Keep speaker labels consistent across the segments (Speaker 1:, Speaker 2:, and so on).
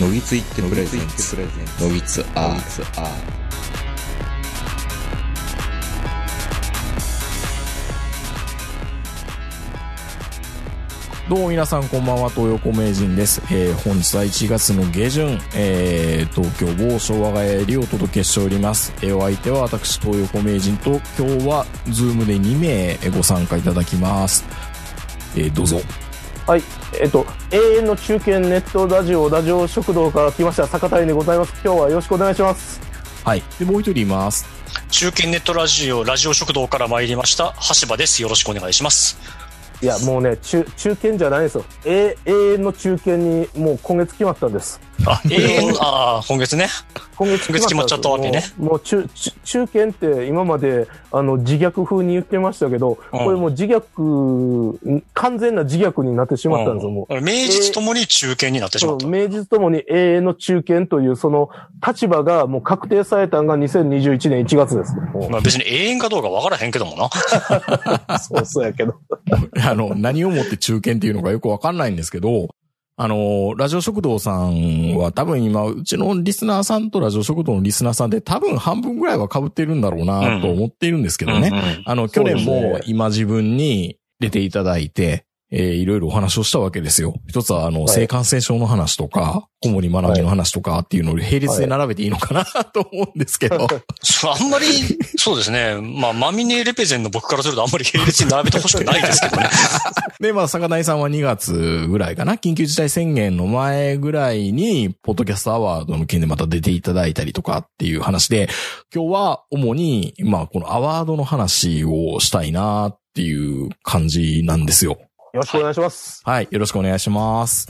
Speaker 1: のぎついってプレゼンツのぎつアーツア
Speaker 2: どうも皆さんこんばんは、東横名人です。えー、本日は1月の下旬、えー、東京某昭和がよりお届けしております。えー、お相手は私、東横名人と、今日は、ズームで2名ご参加いただきます。えー、どうぞ。
Speaker 3: はい、えっと、永遠の中堅ネットラジオ、ラジオ食堂から来ました、坂谷でございます。今日はよろしくお願いします。
Speaker 2: はい。で、もう一人います。
Speaker 4: 中堅ネットラジオ、ラジオ食堂から参りました、橋場です。よろしくお願いします。
Speaker 3: いや、もうね、中、中堅じゃないですよ。永永遠の中堅に、もう今月決まったんです。
Speaker 4: あ、永遠、ああ、今月ね。
Speaker 3: 今月
Speaker 4: 今月決まっちゃったわけね
Speaker 3: もうもう中、中中堅って今まで、あの、自虐風に言ってましたけど、
Speaker 4: うん
Speaker 3: これもう自虐、完全な自虐になってしまったんですよ、もう。
Speaker 4: うん名実ともに中堅になってしまった。
Speaker 3: そう明治ともに永遠の中堅という、その立場がもう確定されたのが2021年1月です。もう
Speaker 4: まあ別に永遠かどうかわからへんけどもな。
Speaker 3: そうそうやけど。
Speaker 2: あの、何をもって中堅っていうのかよくわかんないんですけど、あの、ラジオ食堂さんは多分今、うちのリスナーさんとラジオ食堂のリスナーさんで多分半分ぐらいは被ってるんだろうなと思っているんですけどね。
Speaker 4: うん
Speaker 2: あの、去年
Speaker 3: そうですね。
Speaker 2: も今自分に出ていただいて、えーいろいろお話をしたわけですよ。一つは、あの、
Speaker 3: い
Speaker 2: 性感染症の話とか、小森学びの話とかっていうのを並列で並べていいのかなと思うんですけど。
Speaker 4: そうあんまり、そうですね。まあ、マミネレペゼンの僕からするとあんまり並列に並べてほしくないですけどね。
Speaker 2: で、まあ、坂谷さんは2月ぐらいかな、緊急事態宣言の前ぐらいに、ポッドキャストアワードの件でまた出ていただいたりとかっていう話で、今日は主に、まあ、このアワードの話をしたいなっていう感じなんですよ。
Speaker 3: よろしくお願いします。
Speaker 2: はい、よろしくお願いします。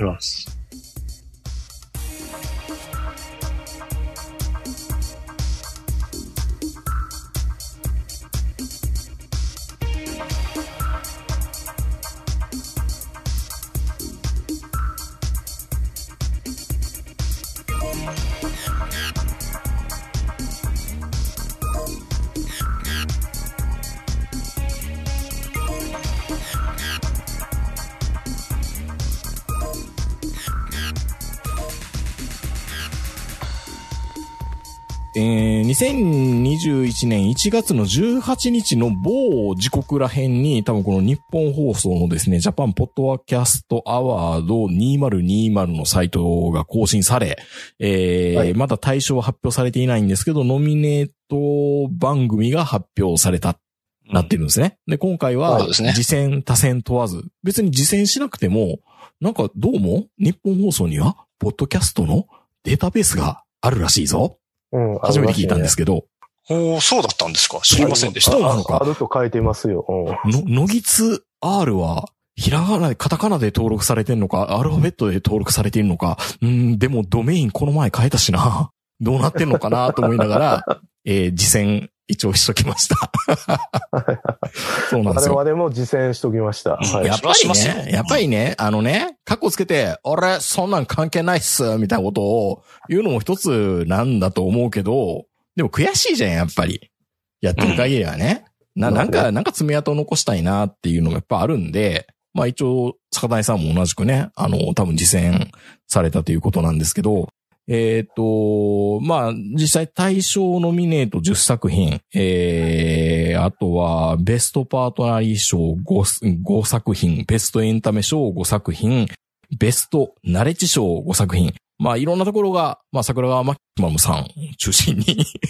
Speaker 2: えー、2021年1月の18日の某時刻ら辺に、多分この日本放送のですね、ジャパンポッドキャストアワード2020のサイトが更新され、えー
Speaker 3: はい
Speaker 2: まだ対象は発表されていないんですけど、ノミネート番組が発表された、なってるんですね。で、今回は、
Speaker 4: そうですね
Speaker 2: 次戦、多戦問わず、別に次戦しなくても、なんかどうも、日本放送には、ポッドキャストのデータベースがあるらしいぞ。
Speaker 3: うん。
Speaker 2: 初めて聞いたんですけど、
Speaker 4: おーそうだったんですか？知りませんでした。
Speaker 2: そうなのか
Speaker 3: ああると書いてますよ。うん
Speaker 2: の、のぎつ R は、ひらがなで、カタカナで登録されてんのか、アルファベットで登録されているのか、うん、でもドメインこの前変えたしな。どうなってんのかなと思いながら、えー、次戦一応しときました。そうなんですよ。
Speaker 3: 我々も実践しときました。はい。
Speaker 2: やっぱりね、やっぱりね、あのね、カッコつけて、俺、そんなん関係ないっす、みたいなことを言うのも一つなんだと思うけど、でも悔しいじゃん、やっぱり。やってる限りはね。な、なんか、なんか爪痕を残したいなっていうのがやっぱあるんで、まあ一応、坂谷さんも同じくね、あの、多分実践されたということなんですけど、えっ、と、まあ、実際対象ノミネート10作品、えー、あとは、ベストパートナリー賞 5, 5作品、ベストエンタメ賞5作品、ベストナレッジ賞5作品。まあ、いろんなところが、まあ、桜川マキマムさん中心に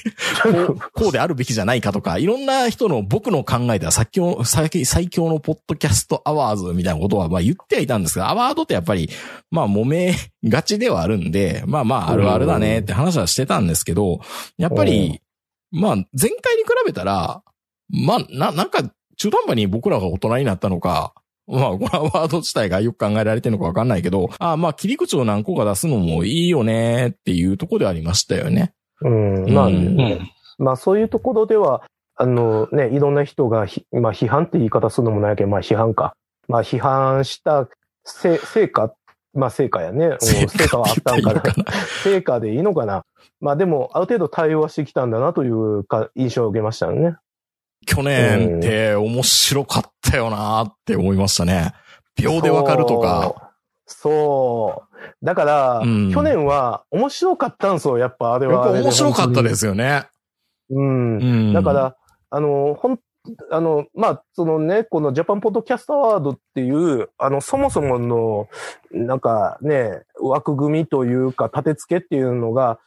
Speaker 2: こう、こうであるべきじゃないかとか、いろんな人の僕の考えでは最強、最最強のポッドキャストアワーズみたいなことは、まあ言ってはいたんですが、アワードってやっぱり、まあ揉めがちではあるんで、まあまああるあるだねって話はしてたんですけど、やっぱり、まあ前回に比べたら、まあな、なんか中途半端に僕らが大人になったのか、まあ、このアワード自体がよく考えられてるのかわかんないけど、ああまあ切り口を何個か出すのもいいよねっていうところではありましたよね。
Speaker 3: うん。まあ。まあそういうところでは、あのね、いろんな人がひ、まあ批判って言い方するのもないけど、まあ批判か。まあ批判したせ成果、まあ成果やね。うん成果はあったんかな。
Speaker 2: 成果
Speaker 3: でいいのかな。まあでも、ある程度対応はしてきたんだなというか印象を受けましたよね。
Speaker 2: 去年って面白かったよなって思いましたね。秒でわかるとか。
Speaker 3: そう。だから、
Speaker 2: うん
Speaker 3: 去年は面白かったんですよ、やっぱあれ
Speaker 2: やっ
Speaker 3: はあれで。
Speaker 2: ぱ面白かったですよね。
Speaker 3: うん。
Speaker 2: うん。
Speaker 3: だか、ら、あの、ほん、あの、まあ、そのね、このジャパンポッドキャストアワードっていう、あの、そもそもの、なんかね、枠組みというか、立て付けっていうのが、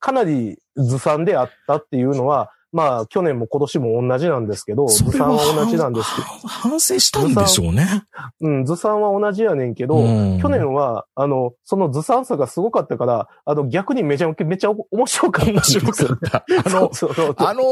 Speaker 3: かなりずさんであったっていうのは、まあ、去年も今年も同じなんですけど、ずさんは同じなんですけど、
Speaker 2: 反反省したんでしょうね。
Speaker 3: うん、ずさんは同じやねんけど、
Speaker 2: うん
Speaker 3: 去年は、あの、そのずさんさがすごかったから、あの、逆にめちゃめちゃ面白かったん
Speaker 2: 面。白かった。あの、
Speaker 3: そうそう
Speaker 2: あの、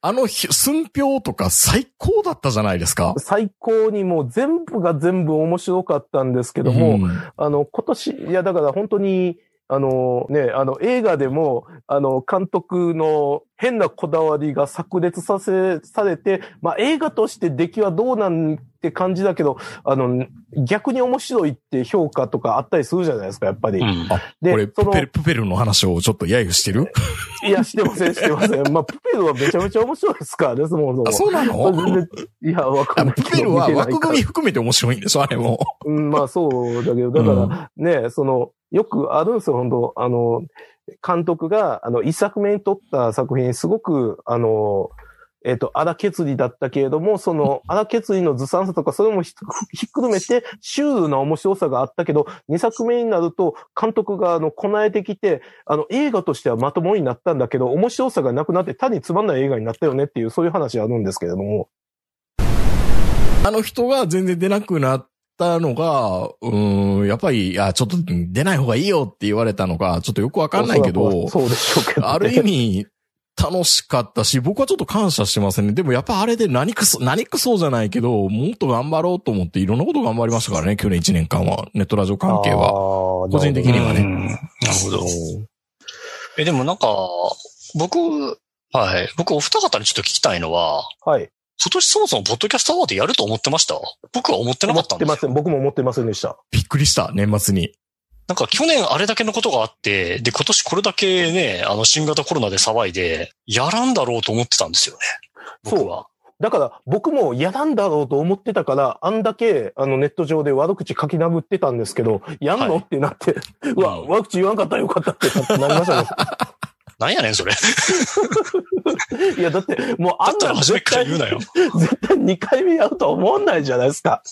Speaker 2: あのひ、寸評とか最高だったじゃないですか。
Speaker 3: 最高にもう全部が全部面白かったんですけども、
Speaker 2: うん
Speaker 3: あの、今年、いや、だから本当に、あのね、あの、映画でも、あの、監督の変なこだわりが炸裂させ、されて、まあ、映画として出来はどうなんて感じだけど、あの、逆に面白いって評価とかあったりするじゃないですか、やっぱり。
Speaker 4: うん。
Speaker 3: で
Speaker 2: これ、、
Speaker 3: その
Speaker 2: プペル、プペルの話をちょっと揶揄してる？
Speaker 3: いや、してません、してません。まあ、プペルはめちゃめちゃ面白いですからね、そもそも。
Speaker 2: あ、そうなの？
Speaker 3: 全然いや、わかんないけど。
Speaker 2: プペルは枠組み含めて面白いんでしょあれも。
Speaker 3: うん、まあそうだけど、だからね、その、よくあるんですよ、本当あの、監督が、あの、一作目に撮った作品、すごく、あの、えっ、と、荒削りだったけれども、その 荒削りのずさんさとか、それもひひっくるめて、シュールな面白さがあったけど、二作目になると、監督が、あの、こなえてきて、あの、映画としてはまともになったんだけど、面白さがなくなって、単につまんない映画になったよねっていう、そういう話あるんですけれども。
Speaker 2: あの人が全然出なくなったのが、うーん、やっぱり、いや、ちょっと出ない方がいいよって言われたのが、ちょっとよくわかんないけど、
Speaker 3: そうでしょうけど、ね。
Speaker 2: ある意味、楽しかったし、僕はちょっと感謝してますね。でもやっぱあれで何くそ、何くそうじゃないけど、もっと頑張ろうと思っていろんなこと頑張りましたからね、去年1年間は。ネットラジオ関係は。
Speaker 3: は
Speaker 2: 個人的にはね
Speaker 4: うんなるほど。え、でもなんか、僕、はい。僕お二方にちょっと聞きたいのは、
Speaker 3: はい。
Speaker 4: 今年そもそもポッドキャストアワードやると思ってました？僕は思ってなか
Speaker 3: 思
Speaker 4: ったんですよ。
Speaker 3: ってません。僕も思ってませんでした。
Speaker 2: びっくりした、年末に。
Speaker 4: なんか去年あれだけのことがあって、で、今年これだけね、あの新型コロナで騒いで、やらんだろうと思ってたんですよね。僕は。
Speaker 3: だから、僕も嫌なんだろうと思ってたから、あんだけ、あの、ネット上で悪口書き殴ってたんですけど、やんの、
Speaker 4: はい
Speaker 3: ってなって、うわ、
Speaker 4: うん
Speaker 3: 悪口言わんかったらよかったってなりましたね。
Speaker 4: なんやねん、それ。
Speaker 3: いや、だって、もうあ
Speaker 4: だったら
Speaker 3: んな
Speaker 4: 初めから
Speaker 3: 絶対、
Speaker 4: 言うなよ。
Speaker 3: 絶対2回目やるとは思わないじゃないですか。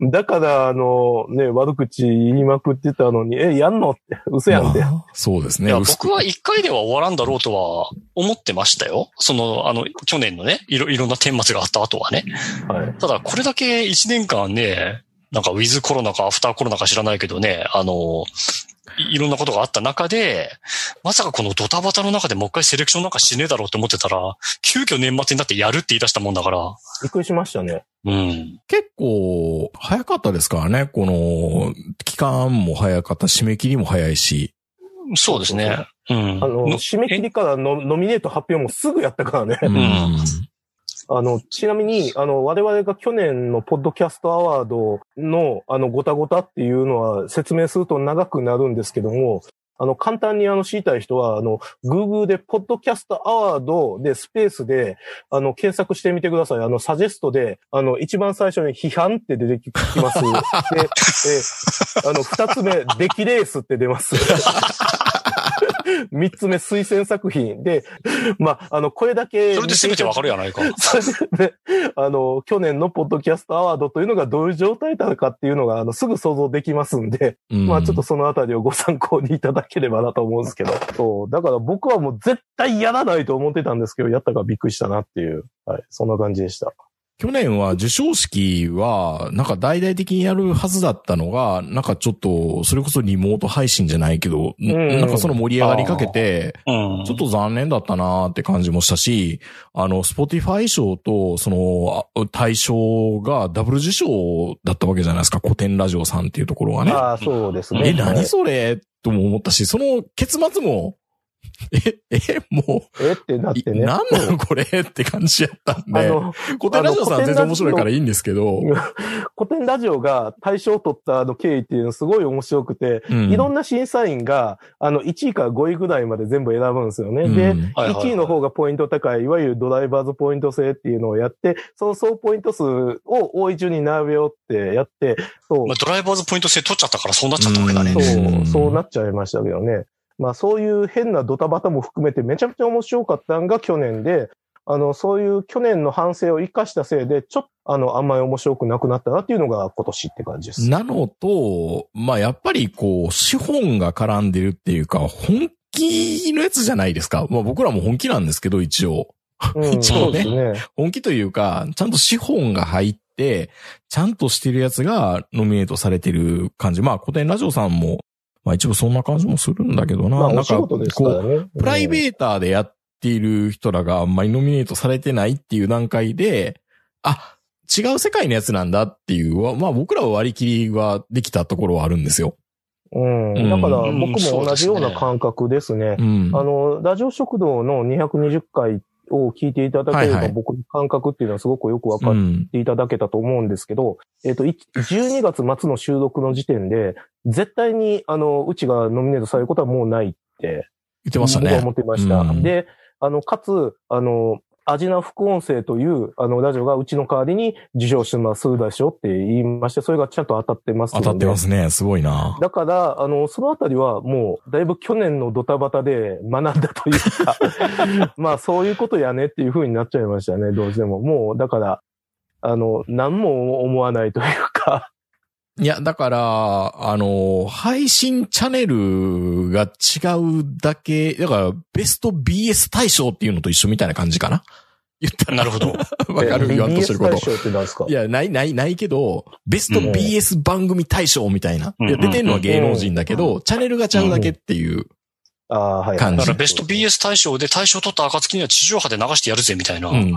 Speaker 3: だから、あの、ね、悪口言いまくってたのに、え、やんのって、嘘やんって。
Speaker 2: まあそうですね。
Speaker 4: 僕は一回では終わらんだろうとは思ってましたよ。その、あの、去年のね、いろ、いろんな顛末があった後はね。
Speaker 3: はい。
Speaker 4: ただ、これだけ一年間ね、なんかウィズコロナかアフターコロナか知らないけどね、あの、いいろんなことがあった中で、まさかこのドタバタの中でもう一回セレクションなんかしねえだろうと思ってたら、急遽年末になってやるって言い出したもんだから、
Speaker 3: びっくりしましたね。
Speaker 4: うん。
Speaker 2: 結構、早かったですからね。この、期間も早かった、締め切りも早いし。
Speaker 4: そうですね。うん。
Speaker 3: あの、締め切りからのノミネート発表もすぐやったからね。
Speaker 2: うん。
Speaker 3: あの、ちなみに、あの、我々が去年のポッドキャストアワードの、あの、ごたごたっていうのは説明すると長くなるんですけども、あの、簡単にあの、知りたい人は、あの、Google で、ポッドキャストアワードで、スペースで、あの、検索してみてください。あの、サジェストで、あの、一番最初に批判って出てきます。で、え、あの、二つ目、出来レースって出ます。三つ目、推薦作品。で、まあ、あの、これだけ。
Speaker 4: それで全てわかるやないか。
Speaker 3: それで、ね、あの、去年のポッドキャストアワードというのがどういう状態だったかっていうのが、あの、すぐ想像できますんで、
Speaker 2: うん
Speaker 3: まあちょっとそのあたりをご参考にいただければなと思うんですけど。そう。だから僕はもう絶対やらないと思ってたんですけど、やったからびっくりしたなっていう、はい。そんな感じでした。
Speaker 2: 去年は授賞式は、なんか大々的にやるはずだったのが、なんかちょっと、それこそリモート配信じゃないけど、ん
Speaker 3: うん
Speaker 2: なんかその盛り上がりかけて、
Speaker 4: うん。
Speaker 2: ちょっと残念だったなーって感じもしたし、あの、 Spotify 賞と、その、あ大賞がダブル受賞だったわけじゃないですか、コテンラジオさんっていうところがね。
Speaker 3: ああ、そうですね。
Speaker 2: え、
Speaker 3: はい
Speaker 2: 何それ？とも思ったし、その結末も、え、え、も
Speaker 3: えってなってね。
Speaker 2: なんなのこれって感じやったんで。
Speaker 3: あの、
Speaker 2: コテンラジオさん全然面白いからいいんですけど。
Speaker 3: コテンラジオが大賞を取ったあの経緯っていうのすごい面白くて、
Speaker 2: うん
Speaker 3: いろんな審査員が、あの、1位から5位ぐらいまで全部選ぶんですよね。で、
Speaker 2: うん
Speaker 4: はいはいはい
Speaker 3: 1位の方がポイント高い、いわゆるドライバーズポイント制っていうのをやって、その総ポイント数を多い順に並べようってやって、そう
Speaker 4: まあ、、ドライバーズポイント制取っちゃったからそうなっちゃったわけだね。
Speaker 2: うん
Speaker 3: そう、そうなっちゃいましたけどね。まあそういう変なドタバタも含めてめちゃめちゃ面白かったのが去年で、あの、そういう去年の反省を生かしたせいで、ちょっと、あの、あんまり面白くなくなったなっていうのが今年って感じです。
Speaker 2: なのと、まあ、やっぱりこう、資本が絡んでるっていうか、本気のやつじゃないですか。まあ僕らも本気なんですけど、一応。
Speaker 3: うん、
Speaker 2: 一応ね
Speaker 3: ね。
Speaker 2: 本気というか、ちゃんと資本が入って、ちゃんとしてるやつがノミネートされてる感じ。まあ、古典ラジオさんも、まあ一部そんな感じもするんだけどな。
Speaker 3: まあ
Speaker 2: なん
Speaker 3: お仕事ですからね。
Speaker 2: プライ
Speaker 3: ー
Speaker 2: ベーターでやっている人らがあんまりノミネートされてないっていう段階で、あ、違う世界のやつなんだっていう、まあ僕らは割り切りはできたところはあるんですよ。
Speaker 3: うん。
Speaker 2: うん
Speaker 3: だから
Speaker 4: うん
Speaker 3: 僕も同じような感覚ですね。
Speaker 2: うん。
Speaker 3: あの、ラジオ食堂の220回を聞いていただければ、
Speaker 2: はいはい
Speaker 3: 僕の感覚っていうのはすごくよくわかっ
Speaker 2: うん。
Speaker 3: ていただけたと思うんですけど、えっ、と、い12月末の収録の時点で、絶対に、あの、うちがノミネートされることはもうないって、
Speaker 2: 言ってましたね
Speaker 3: 僕は思っ。てました。
Speaker 2: うん
Speaker 3: で、あの、かつ、あの、アジナ副音声という、あの、ラジオがうちの代わりに受賞しますでしょって言いまして、それがちゃんと当たってますので。
Speaker 2: 当たってますね。すごいな。
Speaker 3: だから、あの、そのあたりはもう、だいぶ去年のドタバタで学んだというか、まあそういうことやねっていう風になっちゃいましたね、どうしても。もう、だから、あの、何も思わないというか、
Speaker 2: いや、だから、あの、配信チャンネルが違うだけ、だから、ベスト BS 大賞っていうのと一緒みたいな感じかな？言ったら。
Speaker 4: なるほど。
Speaker 2: わかる？言わんとしてるこ
Speaker 3: BS
Speaker 2: と
Speaker 3: 大。賞って何ですか？
Speaker 2: いや、ない、ない、ないけど、ベスト
Speaker 4: うん
Speaker 2: BS 番組大賞みたいな。いや、出てんのは芸能人だけど、チャンネルがちゃうだけっていう。
Speaker 3: ああ、はい。
Speaker 2: 感じ
Speaker 4: だからベスト BS 大賞で大賞取った暁には地上波で流してやるぜみたいな
Speaker 2: うん。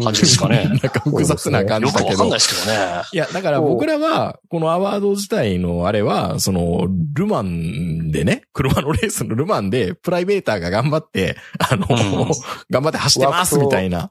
Speaker 4: 感じですかね。
Speaker 2: なんか複雑な感
Speaker 4: よくわ
Speaker 2: じだけど。
Speaker 4: かんないですけどね。
Speaker 2: いや、だから僕らは、このアワード自体のあれは、その、ルマンでね、車のレースのルマンで、プライベーターが頑張って、あの、
Speaker 4: うん
Speaker 2: 頑張って走ってますみたいな、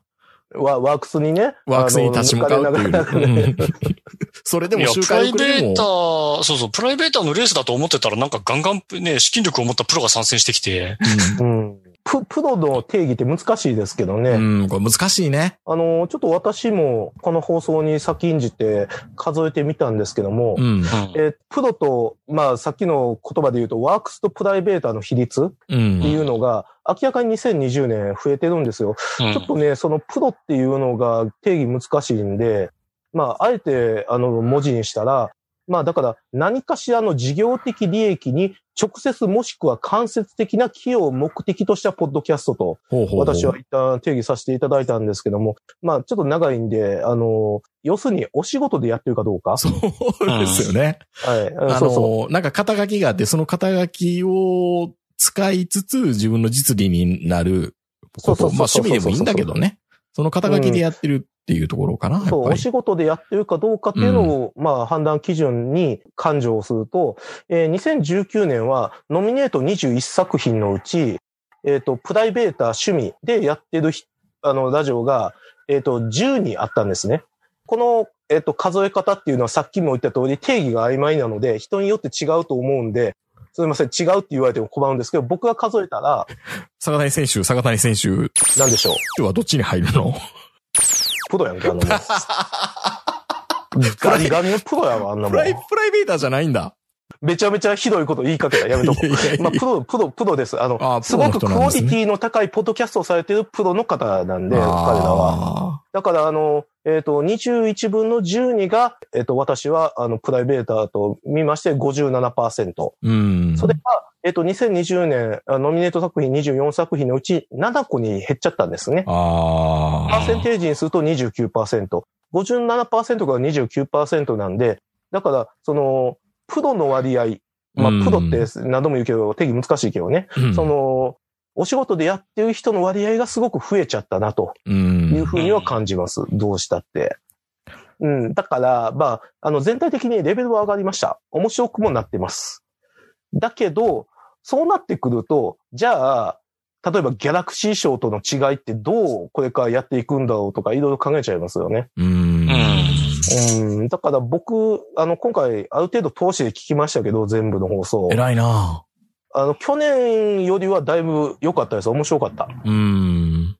Speaker 3: ワワークスにね。
Speaker 2: ワークスに立ち向かうっていう
Speaker 3: あの抜かれながらね
Speaker 2: うん。それで
Speaker 4: いや、
Speaker 2: も周
Speaker 4: プライベータ
Speaker 2: も、
Speaker 4: ー、そうそう、プライベーターのレースだと思ってたらなんかガンガンね、資金力を持ったプロが参戦してきて、
Speaker 3: うん。ププロの定義って難しいですけどね。
Speaker 2: うん、うんこれ難しいね。
Speaker 3: あの、ちょっと私もこの放送に先んじて数えてみたんですけども、
Speaker 2: うん。
Speaker 4: うん
Speaker 3: えープロと、まあ、さっきの言葉で言うと、ワークスとプライベーターの比率
Speaker 2: う
Speaker 3: って
Speaker 2: ん。
Speaker 3: いうのが、明らかに2020年増えてるんですよ。
Speaker 4: うん
Speaker 3: ちょっとね、そのプロっていうのが定義難しいんで、まあ、あえて、あの、文字にしたら、まあ、だから、何かしらの事業的利益に直接もしくは間接的な寄与を目的としたポッドキャストと、私は一旦定義させていただいたんですけども、まあ、ちょっと長いんで、あの、要するにお仕事でやってるかどうか。
Speaker 2: そうですよね。
Speaker 3: はい。うん
Speaker 2: あ
Speaker 3: そうそう。
Speaker 2: の、なんか肩書きがあって、その肩書きを使いつつ自分の実利になること。まあ趣味でもいいんだけどね。その肩書きでやってるっていうところかな。
Speaker 3: そう。お仕事でやってるかどうかっていうのを、まあ判断基準に勘定すると、えー2019年はノミネート21作品のうち、えっ、と、プライベーター趣味でやってるひあの、ラジオが、えっ、と、10にあったんですね。この、えっ、と、数え方っていうのはさっきも言った通り定義が曖昧なので、人によって違うと思うんで、すみません、違うって言われても困るんですけど、僕が数えたら、
Speaker 2: 坂谷選手、坂谷選手
Speaker 3: なんでしょう。
Speaker 2: はどっちに入るの？
Speaker 3: プロやんけ、あの。ガリガリのプロやわ、あんなもん
Speaker 2: プライ、。プライベーターじゃないんだ。
Speaker 3: めちゃめちゃひどいこと言いかけた。やめとこう。
Speaker 2: いやいやいや
Speaker 3: まあ、プロ、プロ、プロです。あの、
Speaker 2: あ
Speaker 3: すごくクオリティの高いポッドキャストをされているプロの方なんで、彼らは。
Speaker 2: あ
Speaker 3: だから、あの、えっ、と、21分の12が、えっ、と、私は、あの、プライベーターと見まして57%。
Speaker 2: ーうん。
Speaker 3: それが、えっ、と、2020年、あノミネート作品24作品のうち7個に減っちゃったんですね。
Speaker 2: ああ。
Speaker 3: パーセンテージにすると29%。57%が29%なんで、だから、その、プロの割合、まあ
Speaker 2: うん、
Speaker 3: プロって何度も言うけど、定義難しいけどね。
Speaker 2: うん
Speaker 3: その、お仕事でやってる人の割合がすごく増えちゃったな、と
Speaker 2: うん。
Speaker 3: いうふうには感じます。どうしたって。うん。だから、まあ、あの、全体的にレベルは上がりました。面白くもなってます。だけど、そうなってくると、じゃあ、例えばギャラクシー賞との違いってどうこれからやっていくんだろうとかいろいろ考えちゃいますよね。
Speaker 2: うーん。
Speaker 3: うん。だから僕、あの、今回ある程度通しで聞きましたけど、全部の放送。
Speaker 2: 偉いな
Speaker 3: あの、去年よりはだいぶ良かったです。面白かった。
Speaker 2: うーん。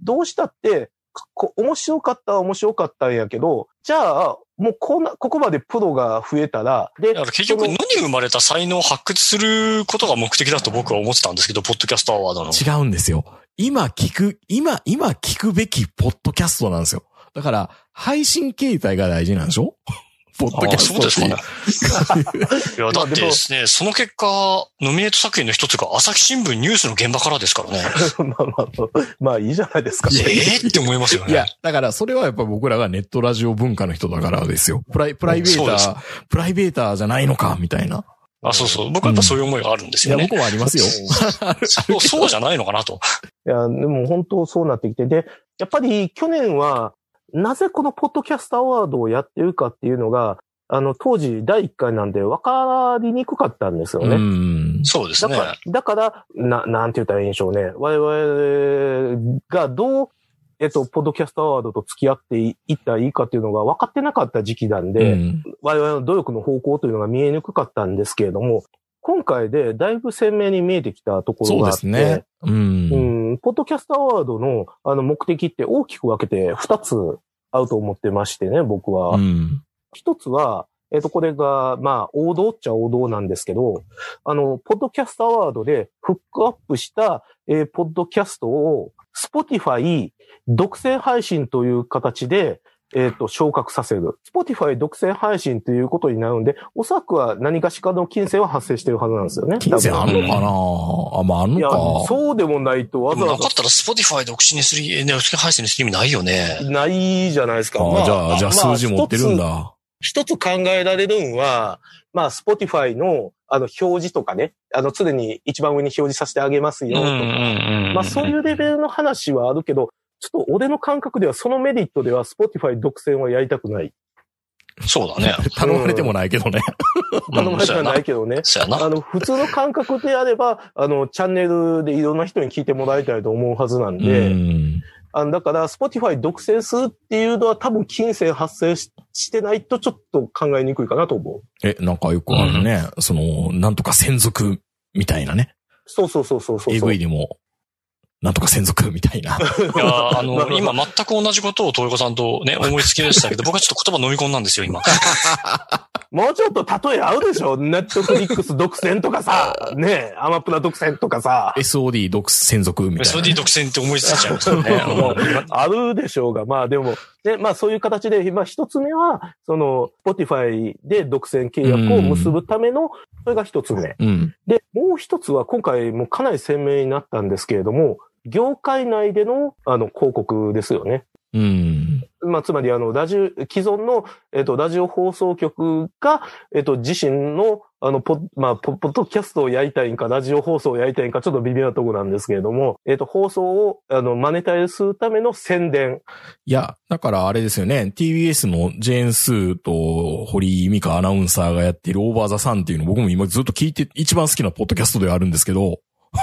Speaker 3: どうしたって、こ面白かったは面白かったんやけど、じゃあ、もうこんな、ここまでプロが増えたら、で、
Speaker 4: 結局何生まれた才能を発掘することが目的だと僕は思ってたんですけど、ポッドキャストアワードの。
Speaker 2: 違うんですよ。今聞く、今、今聞くべきポッドキャストなんですよ。だから、配信形態が大事なんでしょ？ポッドキャストっていう
Speaker 4: あいや、だってですね、その結果、ノミネート作品の一つが朝日新聞ニュースの現場からですからね。
Speaker 3: まあまあ、まあいいじゃないですか。
Speaker 2: い や
Speaker 4: ええって思いますよね。
Speaker 2: いや、だからそれはやっぱ僕らがネットラジオ文化の人だからですよ。プライ、プライベー
Speaker 4: そうです
Speaker 2: ター、プライベーターじゃないのか、みたいな。
Speaker 4: あ、そうそう。僕はやっぱそういう思いがあるんです
Speaker 2: いや、
Speaker 4: よね。
Speaker 2: 僕もありますよ。
Speaker 4: そう、そうじゃないのかなと。
Speaker 3: いや、でも本当そうなってきて、で、やっぱり去年は、なぜこのポッドキャストアワードをやってるかっていうのが、あの、当時第1回なんで分かりにくかったんですよ
Speaker 2: う
Speaker 3: ね。
Speaker 2: ん。
Speaker 4: そうですね。
Speaker 3: だから、だから、な、なんて言ったらいいんでしょうね。我々がどう、えっと、ポッドキャストアワードと付き合っていったらいいかっていうのが分かってなかった時期なんで、
Speaker 2: うん
Speaker 3: 我々の努力の方向というのが見えにくかったんですけれども、今回でだいぶ鮮明に見えてきたところ
Speaker 2: そうで
Speaker 3: があって、
Speaker 2: すね。う。
Speaker 3: うんん、ポッドキャストアワードのあの目的って大きく分けて2つあると思ってましてね、僕は。
Speaker 2: うん。
Speaker 3: 一つは、えっ、と、これが、まあ、王道っちゃ王道なんですけど、あの、ポッドキャストアワードでフックアップした、えーポッドキャストを、Spotify 独占配信という形で、えっ、と、昇格させる。Spotify 独占配信ということになるんで、おそらくは何かしかの金銭は発生してるはずなんですよね。
Speaker 2: 金銭あ
Speaker 3: 多分
Speaker 2: んのかな？あ、まああん
Speaker 3: いや
Speaker 2: のか。、
Speaker 3: そうでもないとわざわざ
Speaker 4: なかったら Spotify 独身にする、え独占配信にする意味ないよね。
Speaker 3: ないじゃないですか。ま
Speaker 2: あじゃあ、じゃあ数字持ってるんだ。
Speaker 3: 一つ考えられるんは、まあ、Spotify の、あの、表示とかね、あの、常に一番上に表示させてあげますよ、とか。
Speaker 4: ん
Speaker 3: まあ、そういうレベルの話はあるけど、ちょっと俺の感覚ではそのメリットでは Spotify 独占はやりたくない。
Speaker 4: そうだね。
Speaker 2: 頼まれてもないけどね。
Speaker 3: 頼まれてはないけどね。あの、普通の感覚であれば、あの、チャンネルでいろんな人に聞いてもらいたいと思うはずなん
Speaker 2: う
Speaker 3: で、
Speaker 2: ん。
Speaker 3: あの、だから、Spotify 独占するっていうのは多分金銭発生ししてないとちょっと考えにくいかなと思う。
Speaker 2: え、なんかよくあるね。その、なんとか専属みたいなね。
Speaker 3: そうそうそうそうそう。
Speaker 2: AV でも、なんとか専属みたいな。
Speaker 4: いや、あの、今全く同じことを東横さんとね、思いつきでしたけど、僕はちょっと言葉飲み込んだんですよ、今。
Speaker 3: もうちょっと例え合うでしょネットフリックス独占とかさ、ねえ、アマプラ独占とかさ、
Speaker 2: SOD 独専属みたいな。
Speaker 4: SOD 独占って思いついちゃいましたよね。
Speaker 3: あるでしょうが、まあでも、ね、まあそういう形で、まあ一つ目は、その、Spotify で独占契約を結ぶための、それが一つ目。
Speaker 2: うん。
Speaker 3: で、もう一つは今回もかなり鮮明になったんですけれども、業界内での、あの、広告ですよね。
Speaker 2: うん。
Speaker 3: まあ、つまり、あの、ラジオ、既存の、えっ、と、ラジオ放送局が、えっ、と、自身の、あの、ポッ、まあ、ポポッドキャストをやりたいんか、ラジオ放送をやりたいんか、ちょっと微妙なところなんですけれども、えっ、と、放送を、あの、マネタイズするための宣伝。
Speaker 2: いや、だからあれですよね。TBS のジェーンスーと堀井美香アナウンサーがやっているオーバーザサンっていうの僕も今ずっと聞いて、一番好きなポッドキャストではあるんですけど、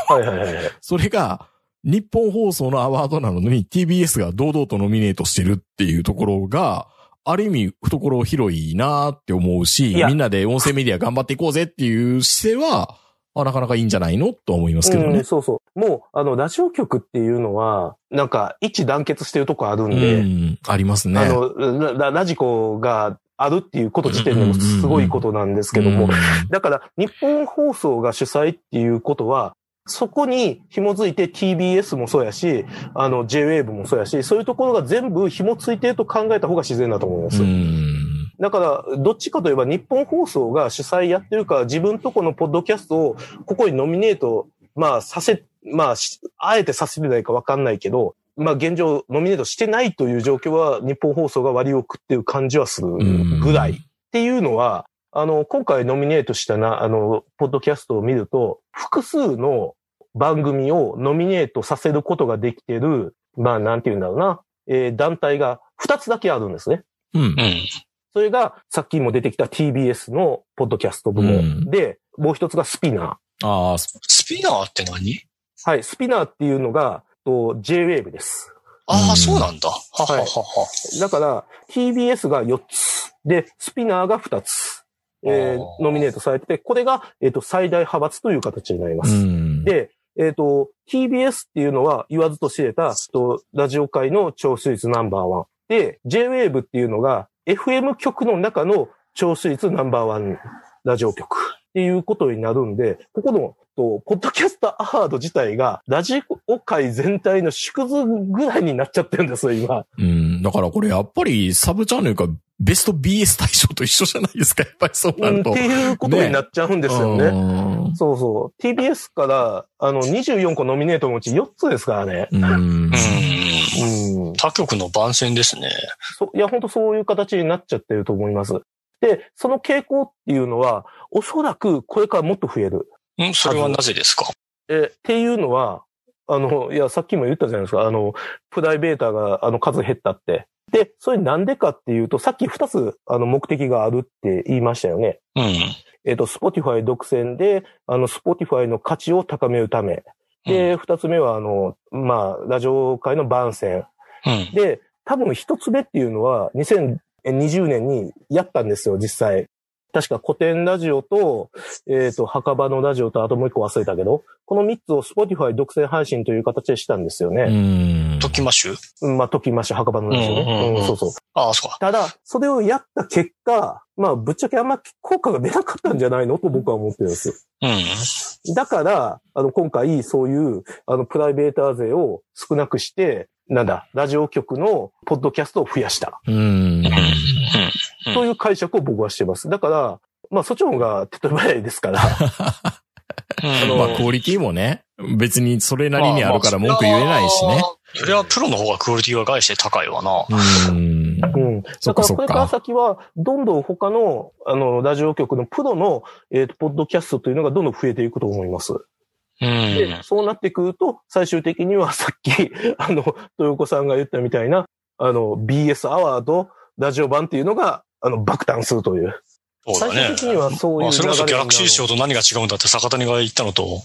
Speaker 3: はいはいはいはい。
Speaker 2: それが、日本放送のアワードなのに TBS が堂々とノミネートしてるっていうところが、ある意味懐広いなって思うし、みんなで音声メディア頑張っていこうぜっていう姿勢は、あなかなかいいんじゃないのと思いますけどね
Speaker 3: うん、。そうそう。もう、あの、ラジオ局っていうのは、なんか、一致団結してるとこあるん
Speaker 2: う
Speaker 3: で、
Speaker 2: ん、ありますね。
Speaker 3: あのラ、ラジコがあるっていうこと自体でもすごいことなんですけども、
Speaker 2: うん
Speaker 3: だから、日本放送が主催っていうことは、そこに紐づいて TBS もそうやし、あの JWAVE もそうやし、そういうところが全部紐ついてると考えた方が自然だと思います。
Speaker 2: うん
Speaker 3: だから、どっちかといえば日本放送が主催やってるから、自分とこのポッドキャストをここにノミネート、まあ、させ、まあ、しあえてさせてないかわかんないけど、まあ、現状ノミネートしてないという状況は日本放送が割を食ってる感じはするぐらい。っていうのは、あの、今回ノミネートしたな、あの、ポッドキャストを見ると、複数の番組をノミネートさせることができてる、まあ、なんて言うんだろうな、えー団体が2つだけあるんですね。
Speaker 2: うん
Speaker 4: う。ん。
Speaker 3: それが、さっきも出てきた TBS のポッドキャスト部門で、もう一つがスピナー。
Speaker 2: ああ、
Speaker 4: SPINEAR って何？
Speaker 3: はい、 SPINEAR っていうのが、と J-Wave です。
Speaker 4: ああ、
Speaker 2: うん
Speaker 4: そうなんだ。はははは。
Speaker 3: だから、TBS が4つ。で、スピナーが2つ。えーノミネートされてて、これが、えっ、と、最大派閥という形になります。
Speaker 2: うん。
Speaker 3: で、えっ、と、TBS っていうのは言わずと知れた、とラジオ界の聴取率ナンバーワン。で、J-Wave っていうのが FM 局の中の聴取率ナンバーワンラジオ局っていうことになるんで、ここの、とポッドキャストアワード自体がラジオ界全体の縮図ぐらいになっちゃってるんですよ、今。
Speaker 2: うん。だからこれやっぱりサブチャンネルかベスト BS 大賞と一緒じゃないですか。やっぱりそうなると。
Speaker 3: うんっていうことになっちゃうんですよね。
Speaker 2: ね。
Speaker 3: そうそう。TBS から、あの、24個ノミネートのうち4つですからね。
Speaker 2: うん。
Speaker 4: 他局の番宣ですね。
Speaker 3: そいや、本当そういう形になっちゃってると思います。で、その傾向っていうのは、おそらくこれからもっと増える。
Speaker 4: んそれはなぜですか？
Speaker 3: え、っていうのは、あの、いや、さっきも言ったじゃないですか。あの、プライベーターが、あの、数減ったって。で、それなんでかっていうと、さっき2つ、あの、目的があるって言いましたよね。
Speaker 4: うん。
Speaker 3: えっ、と、Spotify 独占で、あの、Spotify の価値を高めるため。で、二つ目は、あの、まあ、ラジオ界の番宣。
Speaker 4: うん。
Speaker 3: で、多分一つ目っていうのは、2020年にやったんですよ、実際。確か古典ラジオと、えっ、と、墓場のラジオと、あともう一個忘れたけど、この三つを Spotify 独占配信という形でしたんですよ
Speaker 2: う
Speaker 3: ね。
Speaker 2: ん。
Speaker 4: トキマッシュ
Speaker 3: うん、まあ、ときまし墓場のラジオね。
Speaker 4: うんうんうん
Speaker 3: うん、そうそう。
Speaker 4: ああ、そうか。
Speaker 3: ただ、それをやった結果、まあ、ぶっちゃけあんま効果が出なかったんじゃないの？と僕は思ってるんです。
Speaker 4: うん。
Speaker 3: だから、あの、今回、そういう、あの、プライベーター税を少なくして、なんだ、ラジオ局のポッドキャストを増やした。
Speaker 2: うん。
Speaker 4: うん。う
Speaker 3: いう解釈を僕はしてます。だから、まあ、そっちの方が手っ取り早いですから。
Speaker 4: うん
Speaker 2: まあ、クオリティもね、別にそれなりにあるから文句言えないしね。。
Speaker 4: それはプロの方がクオリティが外して高いわな。
Speaker 2: うん。
Speaker 3: うん。
Speaker 2: そっかそっ
Speaker 3: だからこれから
Speaker 2: か。
Speaker 3: 先は、どんどん他の、あの、ラジオ局のプロの、えっ、と、ポッドキャストというのがどんどん増えていくと思います。
Speaker 4: う
Speaker 3: で
Speaker 4: ん。、
Speaker 3: そうなってくると、最終的にはさっき、あの、豊子さんが言ったみたいな、あの、BS アワード、ラジオ版っていうのが、あの、爆誕するという。
Speaker 4: そうだね
Speaker 3: 最終。的にはそういう
Speaker 4: まあ、それこそギャラクシー
Speaker 3: 賞
Speaker 4: 賞と何が違うんだって坂谷が言ったのと、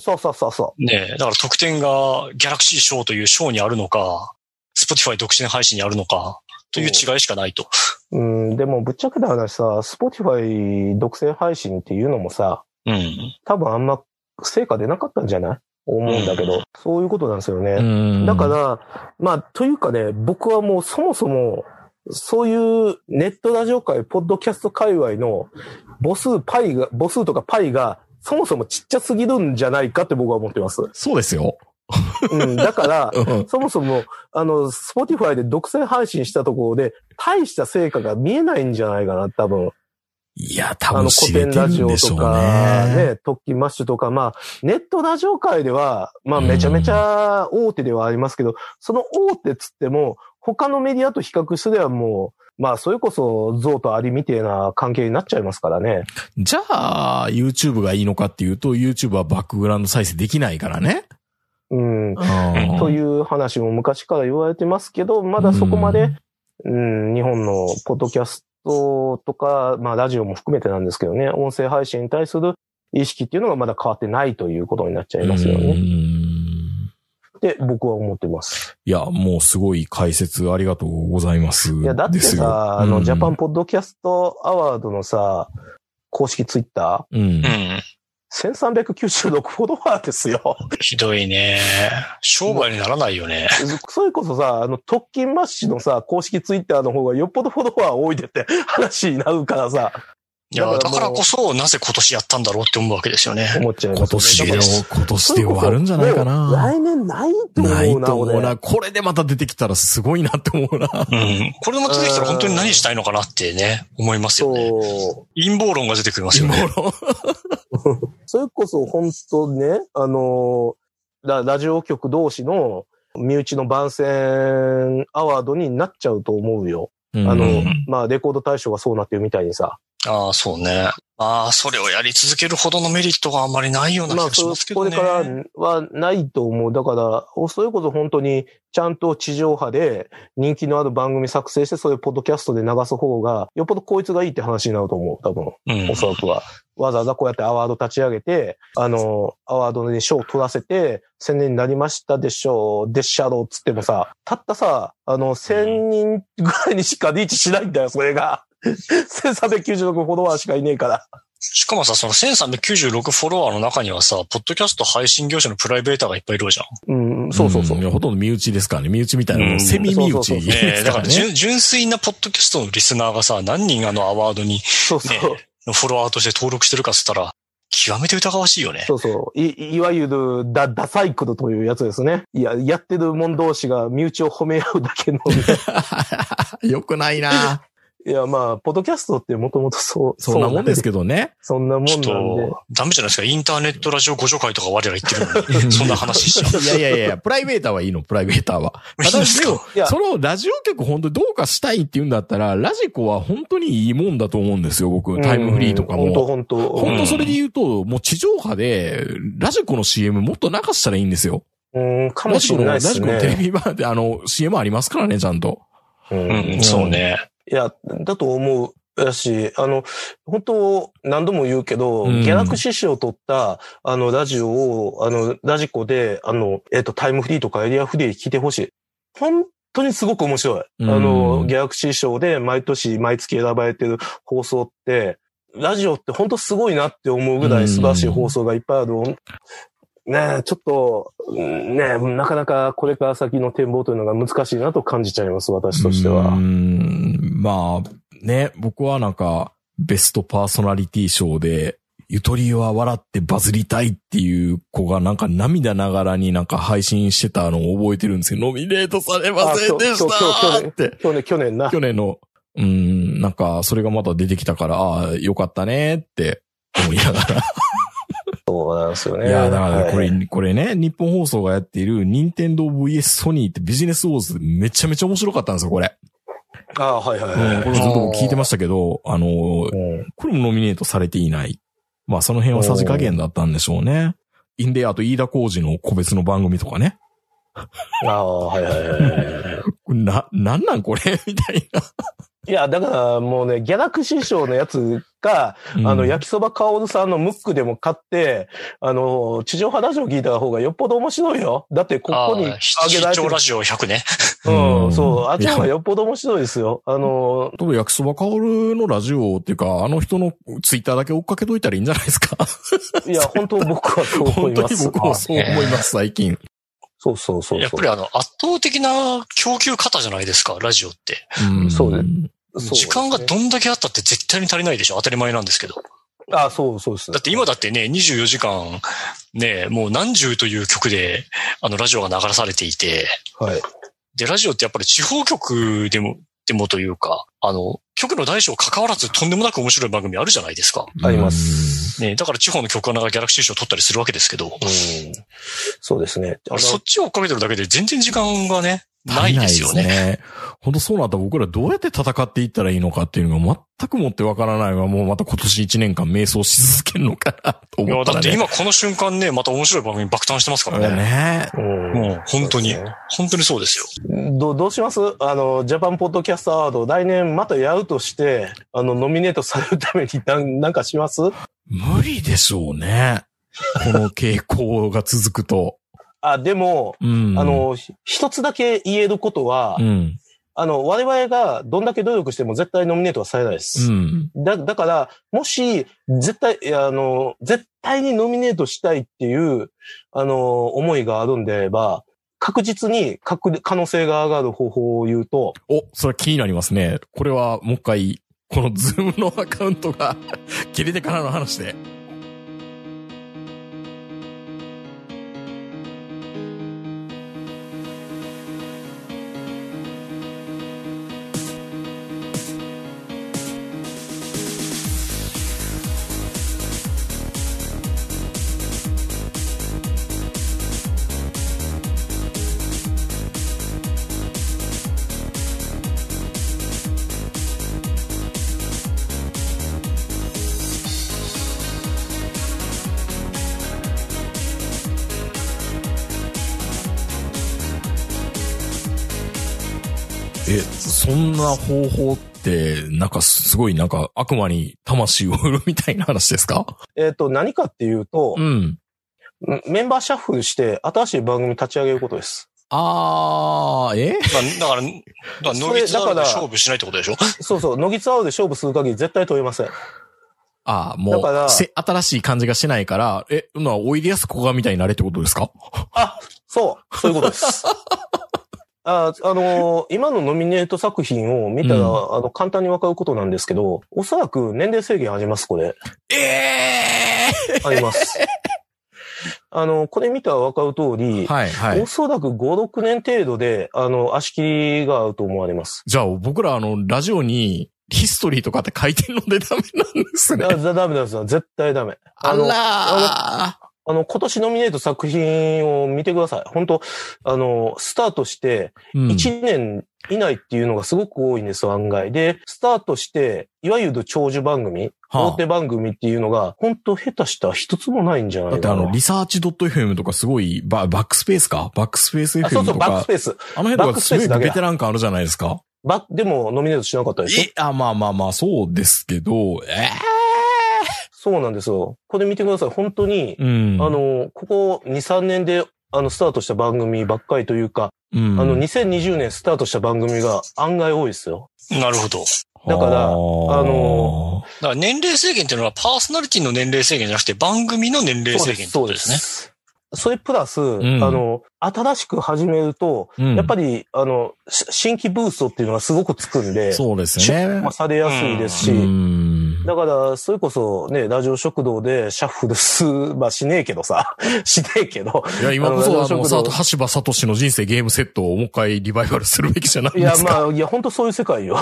Speaker 3: そうそうそうそ
Speaker 4: ねえ、だから得点がギャラクシー賞という賞にあるのか、Spotify 独占配信にあるのか、という違いしかないと。
Speaker 3: う。うん、でもぶっちゃけた話さ、Spotify 独占配信っていうのもさ、
Speaker 4: うん。
Speaker 3: 多分あんま成果出なかったんじゃない？思うんだけど、そういうことなんですよね。
Speaker 2: うん
Speaker 3: だから、まあ、というかね、僕はもうそもそも、そういうネットラジオ界、ポッドキャスト界隈の母数、パイが、母数とかパイが、そもそもちっちゃすぎるんじゃないかって僕は思ってます。
Speaker 2: そうですよ。
Speaker 3: うん、だから、
Speaker 2: うん
Speaker 3: そもそも、あの、 Spotify で独占配信したところで、大した成果が見えないんじゃないかな、多分。
Speaker 2: いや、多分知れてる
Speaker 3: コテンラジオ
Speaker 2: んでしょう
Speaker 3: とか、
Speaker 2: ね。
Speaker 3: ね、トッキンマッシュとか、まあ、ネットラジオ界では、まあ、めちゃめちゃ大手ではありますけど、その大手っつっても、他のメディアと比較すればもう、まあ、それこそ、象とアリみたいな関係になっちゃいますからね。
Speaker 2: じゃあ、YouTube がいいのかっていうと、YouTube はバックグラウンド再生できないからね。
Speaker 3: うん。
Speaker 2: うん
Speaker 3: という話も昔から言われてますけど、まだそこまで、うん、日本のポッドキャストとか、まあラジオも含めてなんですけどね、音声配信に対する意識っていうのがまだ変わってないということになっちゃいますよ
Speaker 2: う
Speaker 3: ね。
Speaker 2: ん
Speaker 3: って僕は思ってます。
Speaker 2: いや、もうすごい解説ありがとうございます。
Speaker 3: いや、だってさ、あの、
Speaker 2: うん
Speaker 3: ジャパンポッドキャストアワードのさ、公式ツイッタ
Speaker 2: うん
Speaker 4: う。ん。
Speaker 3: ー、1396フォロワーですよ。
Speaker 4: ひどいね。商売にならないよね。
Speaker 3: それこそさ、あの、特勤マッシュのさ、公式ツイッターの方がよっぽどフォロワー多いでって話になるからさ、
Speaker 4: いや、
Speaker 3: だからもう
Speaker 4: だからこそ、なぜ今年やったんだろうって思うわけですよね。
Speaker 3: 思っちゃいます
Speaker 2: 今年で今年で終わるんじゃないかな。
Speaker 3: 来年ないと
Speaker 2: ない
Speaker 3: 思うな、俺。
Speaker 2: と思うな。これでまた出てきたらすごいなって思うな。
Speaker 4: うん。これも出てきたら本当に何したいのかなってね、思いますよね。陰謀論が出てくりますよね。
Speaker 3: それこそ本当ね、あの、ララジオ局同士の身内の番宣アワードになっちゃうと思うよ。あの、
Speaker 2: うん
Speaker 3: まあ、レコード大賞がそうなってるみたいにさ。
Speaker 4: ああ、そうね。まあ、それをやり続けるほどのメリットがあんまりないような気
Speaker 3: まあ、
Speaker 4: がし
Speaker 3: そ
Speaker 4: ますけどね。
Speaker 3: これからはないと思う。だから、それこそ本当にちゃんと地上波で人気のある番組作成して、それをポッドキャストで流す方が、よっぽどこいつがいいって話になると思う。多分、
Speaker 4: うん
Speaker 3: お。そらくは。わざわざこうやってアワード立ち上げて、あの、アワードに賞を取らせて、1000年になりましたでしょう、でっしゃろうっつってもさ、たったさ、あの、1000人ぐらいにしかリーチしないんだよ、それが。1396フォロワーしかいねえから。
Speaker 4: しかもさ、その1396フォロワーの中にはさ、ポッドキャスト配信業者のプライベーターがいっぱいいるじゃん。
Speaker 3: うん、そうそうそう。
Speaker 2: んいやほとんど身内ですからね。身内みたいなの
Speaker 4: うん
Speaker 2: セミ身内
Speaker 3: そうそうそう
Speaker 4: ね
Speaker 2: で
Speaker 4: えだから。純 純粋なポッドキャストのリスナーがさ、何人あのアワードに、
Speaker 3: そうそう。
Speaker 4: ねのフォロワーとして登録してるかっつったら、極めて疑わしいよね。
Speaker 3: そうそう。い、いわゆるダ、ダサイクルというやつですね。いや、やってる者同士が身内を褒め合うだけの。
Speaker 2: よくないな。
Speaker 3: いや、まあ、ポッドキャストってもともとそう、
Speaker 2: そんなもんです
Speaker 3: け
Speaker 2: けどね。
Speaker 3: そんなもん
Speaker 4: ちょっ
Speaker 3: なんで。
Speaker 4: と、ダメじゃないですか。インターネットラジオ互助会とか我ら言ってるのに、そんな話しちゃう。
Speaker 2: いやいやいや、プライベーターは いいの、プライベーターは。ただ、そのラジオ局本当にどうかしたいって言うんだったら、ラジコは本当にいいもんだと思うんですよ、僕。タイムフリーとか
Speaker 3: 本当
Speaker 2: も。
Speaker 3: 本当
Speaker 2: 本当それで言うと、もう地上波で、ラジコの CM もっと流したらいいんですよ。
Speaker 3: うん、かもしれないです
Speaker 2: ラジコのテレ
Speaker 3: ね。
Speaker 2: ビ版で、あの、CM ありますからね、ちゃんと。
Speaker 3: う
Speaker 4: うんん、そうね。
Speaker 3: いや、だと思う。だし、あの、本当、何度も言うけど、
Speaker 2: うん
Speaker 3: ギャラクシー賞を取った、あの、ラジオを、あの、ラジコで、あの、えっ、と、タイムフリーとかエリアフリー聞いてほしい。本当にすごく面白い。
Speaker 2: うん
Speaker 3: あの、ギャラクシー賞で毎年、毎月選ばれてる放送って、ラジオって本当すごいなって思うぐらい素晴らしい放送がいっぱいある。ねえ、ちょっと、うんねえ、なかなかこれから先の展望というのが難しいなと感じちゃいます、私としては。
Speaker 2: んまあ、ね、僕はなんか、ベストパーソナリティ賞で、ゆとりは笑ってバズりたいっていう子がなんか涙ながらになんか配信してたのを覚えてるんですけど、ノミネートされませんでしたって。
Speaker 3: 去年、去年な。
Speaker 2: 去年の、うん、なんか、それがまた出てきたから、ああ、よかったねって思いながら。
Speaker 3: そうなんですよね。
Speaker 2: いや、だからこれ、
Speaker 3: はい
Speaker 2: これね、日本放送がやっている、任天堂 VS ソニーってビジネスウォーズめちゃめちゃ面白かったんですよ、これ。
Speaker 3: ああ、はいはい
Speaker 2: うん、これずっと僕聞いてましたけど、あの、
Speaker 3: うん
Speaker 2: これもノミネートされていない。まあ、その辺はさじ加減だったんでしょうね。インデアと飯田浩二の個別の番組とかね。
Speaker 3: ああ、はいはいはいはい。
Speaker 2: こ れな、なんなんこれ？みたいな。
Speaker 3: いや、だからもうね、ギャラクシー賞のやつが、あの、焼きそばかおるさんのムックでも買って、あの、地上波ラジオ聞いた方がよっぽど面白いよ。だって、ここに
Speaker 4: あ
Speaker 3: げられてる
Speaker 4: 視聴ラ。ジオ100ね。
Speaker 3: うん、そう。あっちの方が
Speaker 2: い や
Speaker 3: よっぽど面白いですよ。あの、
Speaker 2: と焼きそば香るのラジオっていうか、あの人のツイッターだけ追っかけといたらいいんじゃないですか。
Speaker 3: いや、本当僕はそう思
Speaker 2: 本当に
Speaker 3: います。
Speaker 2: 僕もそう思います、最近。
Speaker 3: そうそうそうそう。
Speaker 4: やっぱりあの、圧倒的な供給方じゃないですか、ラジオって。
Speaker 2: うん
Speaker 3: そうね
Speaker 4: 時間がどんだけあったって絶対に足りないでしょ当たり前なんですけど。
Speaker 3: あそうそうです。
Speaker 4: だって今だってね、24時間、ね、もう何十という曲で、あの、ラジオが流されていて、
Speaker 3: はい。
Speaker 4: で、ラジオってやっぱり地方局でも、でもというか、あの、局の大小関わらずとんでもなく面白い番組あるじゃないですか。
Speaker 3: あります。
Speaker 4: ね、だから地方の局アナがギャラクシー賞を取ったりするわけですけど、
Speaker 3: うん。そうですね。あの
Speaker 4: そっちを追っかけてるだけで全然時間がね、ないですよね。
Speaker 2: ね。本当そうなったら僕らどうやって戦っていったらいいのかっていうのが全くもってわからないが、もうまた今年1年間瞑想し続けるのかなと
Speaker 4: いや、
Speaker 2: 思ったらね。
Speaker 4: だって今この瞬間ね、また面白い番組爆誕してますからね。
Speaker 2: ね。
Speaker 3: うん
Speaker 4: もう本当に、
Speaker 3: ね
Speaker 4: 本当にそうですよ。
Speaker 3: どう、どうします？あの、ジャパンポッドキャストアワード、来年またやるとして、あの、ノミネートされるために なんなんかします？
Speaker 2: 無理でしょうね。この傾向が続くと。
Speaker 3: あ、でも、
Speaker 2: うん。
Speaker 3: あ、の、ひ一つだけ言えることは、
Speaker 2: うん。
Speaker 3: あの、我々がどんだけ努力しても絶対ノミネートはされないです。
Speaker 2: うん。
Speaker 3: だ、だから、もし、絶対、あの、絶対にノミネートしたいっていう、あの、思いがあるんであれば、確実に確可能性が上がる方法を言うと、
Speaker 2: お、それ気になりますね。これはもう一回、このズームのアカウントが切れてからの話で。え、そんな方法って、なんかすごいなんか悪魔に魂を売るみたいな話ですか？
Speaker 3: えっ、と、何かっていうと、
Speaker 2: うん。
Speaker 3: メンバーシャッフルして新しい番組立ち上げることです。
Speaker 2: あー、え？
Speaker 4: だから、だから、
Speaker 3: そ
Speaker 4: ノギツアールで
Speaker 3: れだから
Speaker 4: 勝負しないってことでしょ？
Speaker 3: そうそう、乃木ツアーで勝負する限り絶対取れません。
Speaker 2: あー、も
Speaker 3: だから
Speaker 2: う、せ新しい感じがしないから、え、まあ、おいでやすこがみたいになれってことですか？
Speaker 3: あ、そう、そういうことです。ああのー今のノミネート作品を見たら、
Speaker 2: うん
Speaker 3: あの、簡単にわかることなんですけど、おそらく年齢制限あります、これ。
Speaker 2: ええ
Speaker 3: あります。あの、これ見たらわかる通り、
Speaker 2: はい、はい
Speaker 3: お。そらく5、6年程度で、あの、足切りが合うと思われます。
Speaker 2: じゃあ、僕らあの、ラジオに、ヒストリーとかって書いてるのでダメなんですね。
Speaker 3: あダメなんですよ。絶対ダメ。の
Speaker 2: あらー。
Speaker 3: あの、今年ノミネート作品を見てください。本当あの、スタートして、
Speaker 2: うん
Speaker 3: 1年以内っていうのがすごく多いんですよ、案外。で、スタートして、いわゆる長寿番組、
Speaker 2: はあ
Speaker 3: 大手番組っていうのが、本当下手したら一つもないんじゃないかな。
Speaker 2: だってあの、リサーチ .fm とかすごい、ババックスペースか？バックスペース
Speaker 3: あ、そう
Speaker 2: FM
Speaker 3: そう、
Speaker 2: とか
Speaker 3: バックス、ペース。
Speaker 2: あの辺とかすごいベテラン感あるじゃないですか？
Speaker 3: バでも、ノミネートしなかったでしょ？
Speaker 2: え、あ、まあまあまあ、そうですけど、え
Speaker 3: そうなんですよ。これ見てください。本当に、
Speaker 2: えうん。
Speaker 3: あ、の、ここ2、3年で、あの、スタートした番組ばっかりというか、
Speaker 2: うん、
Speaker 3: あの、2020年スタートした番組が案外多いですよ。
Speaker 4: なるほど。
Speaker 3: だから
Speaker 2: あ
Speaker 3: の
Speaker 4: だから年齢制限っていうのはパーソナリティの年齢制限じゃなくて番組の年齢制限ってことですね。
Speaker 3: す。それプラス、
Speaker 2: ん
Speaker 3: あの、新しく始めると、
Speaker 2: うん
Speaker 3: やっぱり、あの、し新規ブーストっていうのがすごくつくんで、
Speaker 2: そうです
Speaker 3: 出
Speaker 2: ね
Speaker 3: 荷。されやすいですし、
Speaker 2: うん
Speaker 3: だから、それこそね、ラジオ食堂でシャッフルす、まあしねえけどさ、しねえけど、
Speaker 2: いや、今こそあの、さ橋場聡の人生ゲームセットをもう一回リバイバルするべきじゃない
Speaker 3: いや、
Speaker 2: ですか。
Speaker 3: まあ、いや、本当そういう世界よ。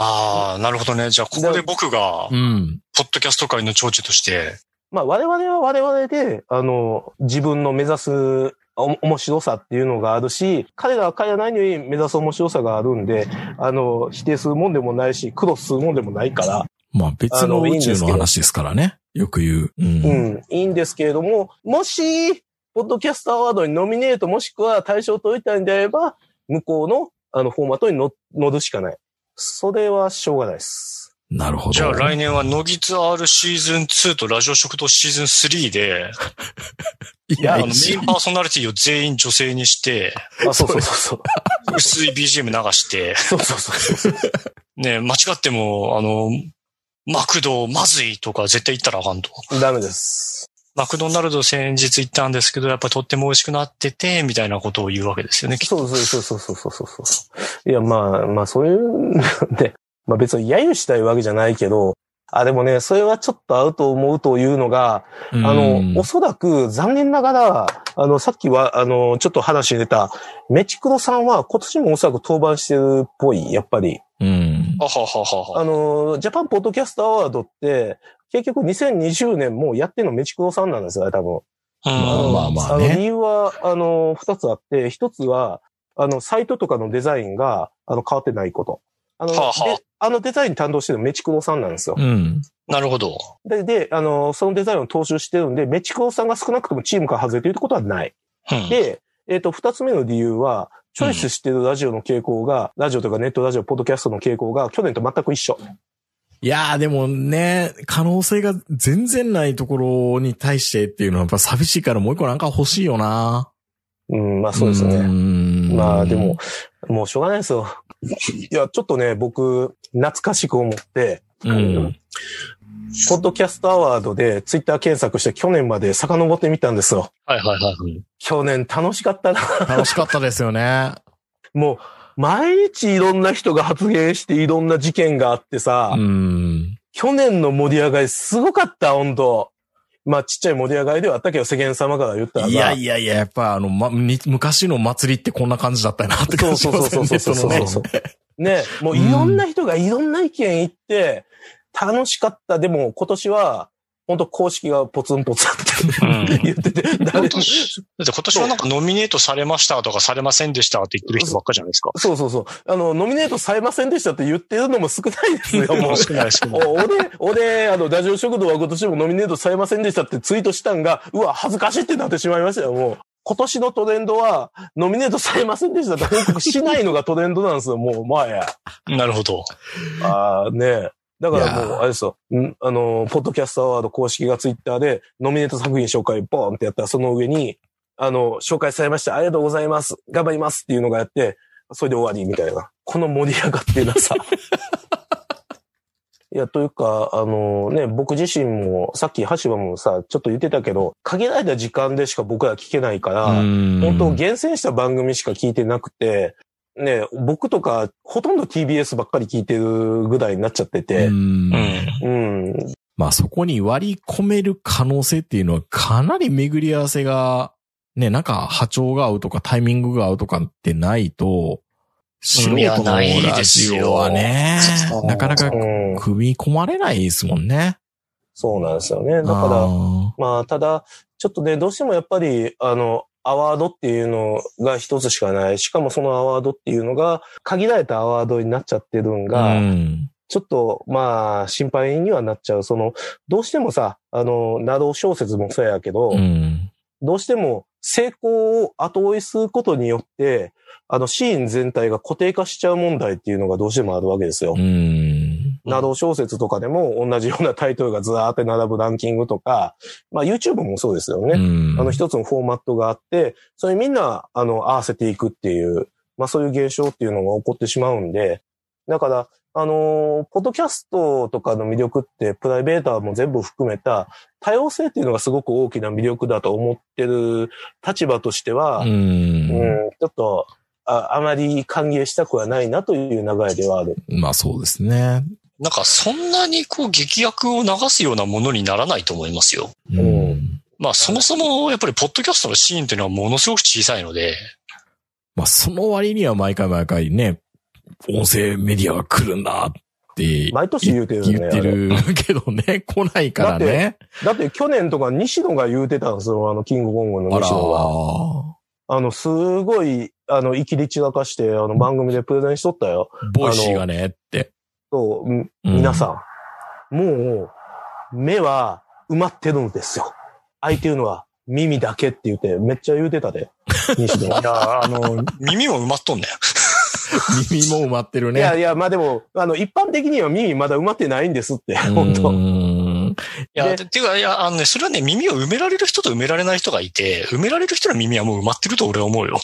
Speaker 4: ああ、なるほどね。じゃあ、ここで僕が
Speaker 2: う、ん。
Speaker 4: ポッドキャスト界の長寿として、
Speaker 3: まあ、我々は我々で、あの、自分の目指すお面白さっていうのがあるし、彼らは彼らなりに目指す面白さがあるんで、あの、否定するもんでもないし、苦労するもんでもないから、
Speaker 2: まあ別の宇宙の話ですからね。よく言う。うん。
Speaker 3: うん、いいんですけれども、もし、ポッドキャストアワードにノミネートもしくは対象を取りたいんであれば、向こうの、あの、フォーマットに乗乗るしかない。それはしょうがないです。
Speaker 2: なるほど。
Speaker 4: じゃあ来年はノギツ R シーズン2とラジオ食堂シーズン3で、
Speaker 2: いや、
Speaker 4: あの、メ
Speaker 2: 一
Speaker 4: インパーソナリティを全員女性にして、
Speaker 3: あ、そうそうそうそう。
Speaker 4: 薄い BGM 流して、
Speaker 3: そうそうそうそう。
Speaker 4: ね、間違っても、あの、マクドまずいとか絶対言ったらあかんと。
Speaker 3: ダメです。
Speaker 4: マクドナルド先日行ったんですけど、やっぱとっても美味しくなってて、みたいなことを言うわけですよね。
Speaker 3: そうそうそうそうそうそうそう。いや、まあ、まあ、そういう、で、まあ別に揶揄したいわけじゃないけど、あ、でもね、それはちょっと合うと思うというのが、
Speaker 2: うん
Speaker 3: あの、おそらく残念ながら、あの、さっきは、あの、ちょっと話に出た、メチクロさんは今年もおそらく登板してるっぽい、やっぱり。
Speaker 2: うん。
Speaker 4: あはははは。
Speaker 3: あの、ジャパンポッドキャストアワードって、結局2020年もうやってるのメチクロさんなんですよね、多分。
Speaker 4: うん
Speaker 2: まあまあね
Speaker 3: の理由は、あの、二つあって、一つは、あの、サイトとかのデザインが、あの、変わってないこと。あの、
Speaker 4: はあはあ
Speaker 3: であのデザイン担当してるのメチクロさんなんですよ。
Speaker 2: うん。
Speaker 4: なるほど。
Speaker 3: で、で、あの、そのデザインを踏襲してるんで、メチクロさんが少なくともチームから外れているってことはない。
Speaker 4: うん
Speaker 3: で、えっ、と、二つ目の理由は、チョイスしてるラジオの傾向が、ラジオとかネットラジオ、ポッドキャストの傾向が去年と全く一緒。
Speaker 2: いやーでもね、可能性が全然ないところに対してっていうのはやっぱ寂しいからもう一個なんか欲しいよな。
Speaker 3: うん、まあそうですよね。
Speaker 2: ね
Speaker 3: まあでも、、もうしょうがないですよ。いや、ちょっとね、僕、懐かしく思って、
Speaker 2: うん。
Speaker 3: ポッドキャストアワードでツイッター検索して去年まで遡ってみたんですよ。
Speaker 4: はいはいはい。
Speaker 3: 去年楽しかったな。
Speaker 2: 楽しかったですよね。
Speaker 3: もう、毎日いろんな人が発言していろんな事件があってさ、
Speaker 2: うん。
Speaker 3: 去年の盛り上がりすごかった、本当まあちっちゃい盛り上がりではあったけど、世間様から言ったらさ
Speaker 2: いやいやいや、やっぱあの、ま、に昔の祭りってこんな感じだったなって感じ
Speaker 3: そうそうそうそうそうそう
Speaker 2: ね
Speaker 3: ね、もういろんな人がいろんな意見言って、楽しかった。でも今年は、本当公式がポツンポツンって言ってて、誰
Speaker 4: 今年、だって今年はなんかノミネートされましたとかされませんでしたって言ってる人ばっかじゃないですか。
Speaker 3: そうそうそう。あの、ノミネートされませんでしたって言ってるのも少ないですよ、もう。
Speaker 4: 少ない少ない。
Speaker 3: お俺、俺、あの、ラジオ食堂は今年もノミネートされませんでしたってツイートしたんが、うわ、恥ずかしいってなってしまいましたよ、もう。今年のトレンドは、ノミネートされませんでしたって報告しないのがトレンドなんですよ、もう、前。
Speaker 4: なるほど。
Speaker 3: ああ、ねえ。だからもう、あれですよ。んあの、ポッドキャストアワード公式がツイッターで、ノミネート作品紹介ボーンってやったら、その上に、あの、紹介されました。ありがとうございます。頑張りますっていうのがやって、それで終わりみたいな。この盛り上がってるなさ。いや、というか、あのね、僕自身も、さっき橋場もさ、ちょっと言ってたけど、限られた時間でしか僕ら聞けないから、
Speaker 2: 本
Speaker 3: 本当厳選した番組しか聞いてなくて、ね、僕とかほとんど TBS ばっかり聞いてるぐらいになっちゃってて、
Speaker 4: うん。
Speaker 3: うん。
Speaker 2: まあそこに割り込める可能性っていうのはかなり巡り合わせが、ね、なんか波長が合うとかタイミングが合うとかってないと、素人
Speaker 4: いや
Speaker 2: の
Speaker 4: ないで
Speaker 2: ラ
Speaker 4: すよ
Speaker 2: ジオはね
Speaker 4: そう、
Speaker 2: なかなか
Speaker 3: うん。
Speaker 2: 組み込まれないですもんね。
Speaker 3: そうなんですよね。だから、
Speaker 2: あ
Speaker 3: まあ、ただ、ちょっとね、どうしてもやっぱり、あの、アワードっていうのが一つしかない。しかもそのアワードっていうのが、限られたアワードになっちゃってるんが、ちょっと、まあ、心配にはなっちゃう。その、どうしてもさ、あの、なろう小説もそうやけど、どうしても成功を後追いすることによって、あの、シーン全体が固定化しちゃう問題っていうのがどうしてもあるわけですよ。
Speaker 2: うん。
Speaker 3: なろう小説とかでも同じようなタイトルがずらーって並ぶランキングとか、まあ YouTube もそうですよね。
Speaker 2: うん
Speaker 3: あの一つのフォーマットがあって、それみんな、あの、合わせていくっていう、まあそういう現象っていうのが起こってしまうんで、だから、あのーポッドキャストとかの魅力って、プライベーターも全部含めた多様性っていうのがすごく大きな魅力だと思ってる立場としては、
Speaker 2: う
Speaker 3: うん
Speaker 2: ん。
Speaker 3: ちょっとあ、あまり歓迎したくはないなという流れではある。
Speaker 2: まあそうですね。
Speaker 4: なんかそんなにこう劇薬を流すようなものにならないと思いますよ。
Speaker 2: う
Speaker 3: うん
Speaker 2: ん。
Speaker 4: まあそもそもやっぱりポッドキャストのシーンっていうのはものすごく小さいので、
Speaker 2: まあその割には毎回毎回ね、音声メディアが来るんだって
Speaker 3: 毎年言うてるよね。
Speaker 2: 言ってるけどね、来ないからね。
Speaker 3: だって去年とか西野が言うてたんですよ、あの、キングコングの西野が。あの、すごい、あの、イキり散らかして、あの、番組でプレゼンしとったよ。
Speaker 2: Voicy がねって。
Speaker 3: そう、うん
Speaker 2: うん
Speaker 3: 皆さん、もう、目は埋まってるんですよ。空いてるのは耳だけって言って、めっちゃ言うてたで。西野
Speaker 4: いや、あの、耳も埋まっとんねん。
Speaker 2: 耳も埋まってるね。
Speaker 3: いやいや、まあでも、あの、一般的には耳まだ埋まってないんですって、本当
Speaker 2: うん
Speaker 4: いや、
Speaker 3: で
Speaker 4: ていうか、いや、あのね、それはね、耳を埋められる人と埋められない人がいて、埋められる人の耳はもう埋まってると俺は思うよ。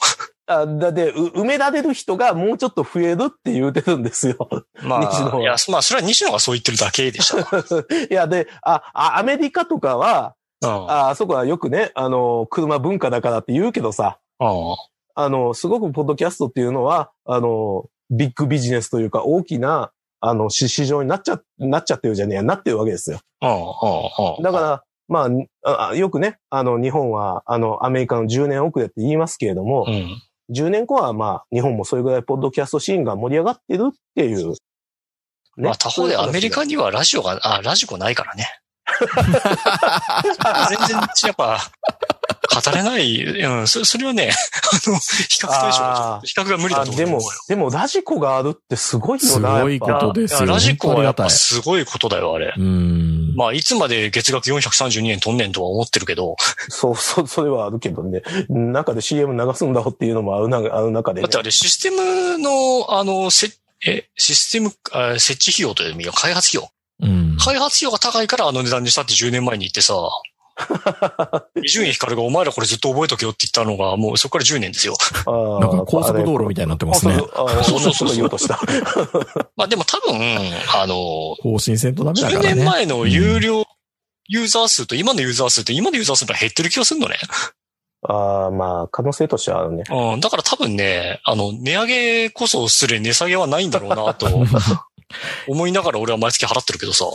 Speaker 3: あだって、う埋められる人がもうちょっと増えるって言うてるんですよ。
Speaker 4: ま
Speaker 3: 西野は
Speaker 4: あ、いや、まあ、それは西野がそう言ってるだけでした。
Speaker 3: いや、で、あ、あアメリカとかは、
Speaker 4: うん。
Speaker 3: ああそこはよくね、あの、車文化だからって言うけどさ、
Speaker 4: うん
Speaker 3: あの、すごくポッドキャストっていうのは、あの、ビッグビジネスというか大きな、あの、市市場になっちゃ、なっちゃってるじゃねえや、なってるわけですよ。
Speaker 4: うん
Speaker 3: だから、まあ、あよくね、あの、日本は、あの、アメリカの10年遅れって言いますけれども、
Speaker 4: うん。
Speaker 3: 10年後は、まあ、日本もそれぐらいポッドキャストシーンが盛り上がってるっていう。ね
Speaker 4: まあ、他方でアメリカ
Speaker 3: に。
Speaker 4: にはラジオが、あ、ラジコないからね。全然、やっぱ、語れない、うん、そそれはね、あの、比較対象比較が無理だ
Speaker 3: あでも
Speaker 4: と思うよ。、
Speaker 3: でも、ラジコがあるってすごいよな。
Speaker 2: すごいことですよ
Speaker 4: ラジコはやっぱすごいことだよ、あれ。
Speaker 2: うん。
Speaker 4: まあ、いつまで月額432円取んねんとは思ってるけど、
Speaker 3: そう、そう、それはあるけどね。中で CM 流すんだろうっていうのもあるな、ある中で、ね
Speaker 4: だって。あれシステムの、あの、せ、え、システム、あ設置費用という意味は開発費用。
Speaker 2: うん。
Speaker 4: 開発費用が高いからあの値段にしたって10年前に言ってさ、伊集院光がお前らこれずっと覚えとけよって言ったのが、もうそこから10年ですよ。
Speaker 2: なんか高速道路みたいになってますね。
Speaker 3: ああそうそうそう言おうとした。
Speaker 4: まあでも多分、あの、
Speaker 2: 更新せんとダメだか
Speaker 4: 10
Speaker 2: らね。
Speaker 4: 年前の有料ユーザー数と今のユーザー数って今のユーザー数が減ってる気がするのね。
Speaker 3: ああ、まあ、可能性としてはあるね。
Speaker 4: うん。だから多分ね、あの、値上げこそすれ値下げはないんだろうなと 思いながら俺は毎月払ってるけどさ。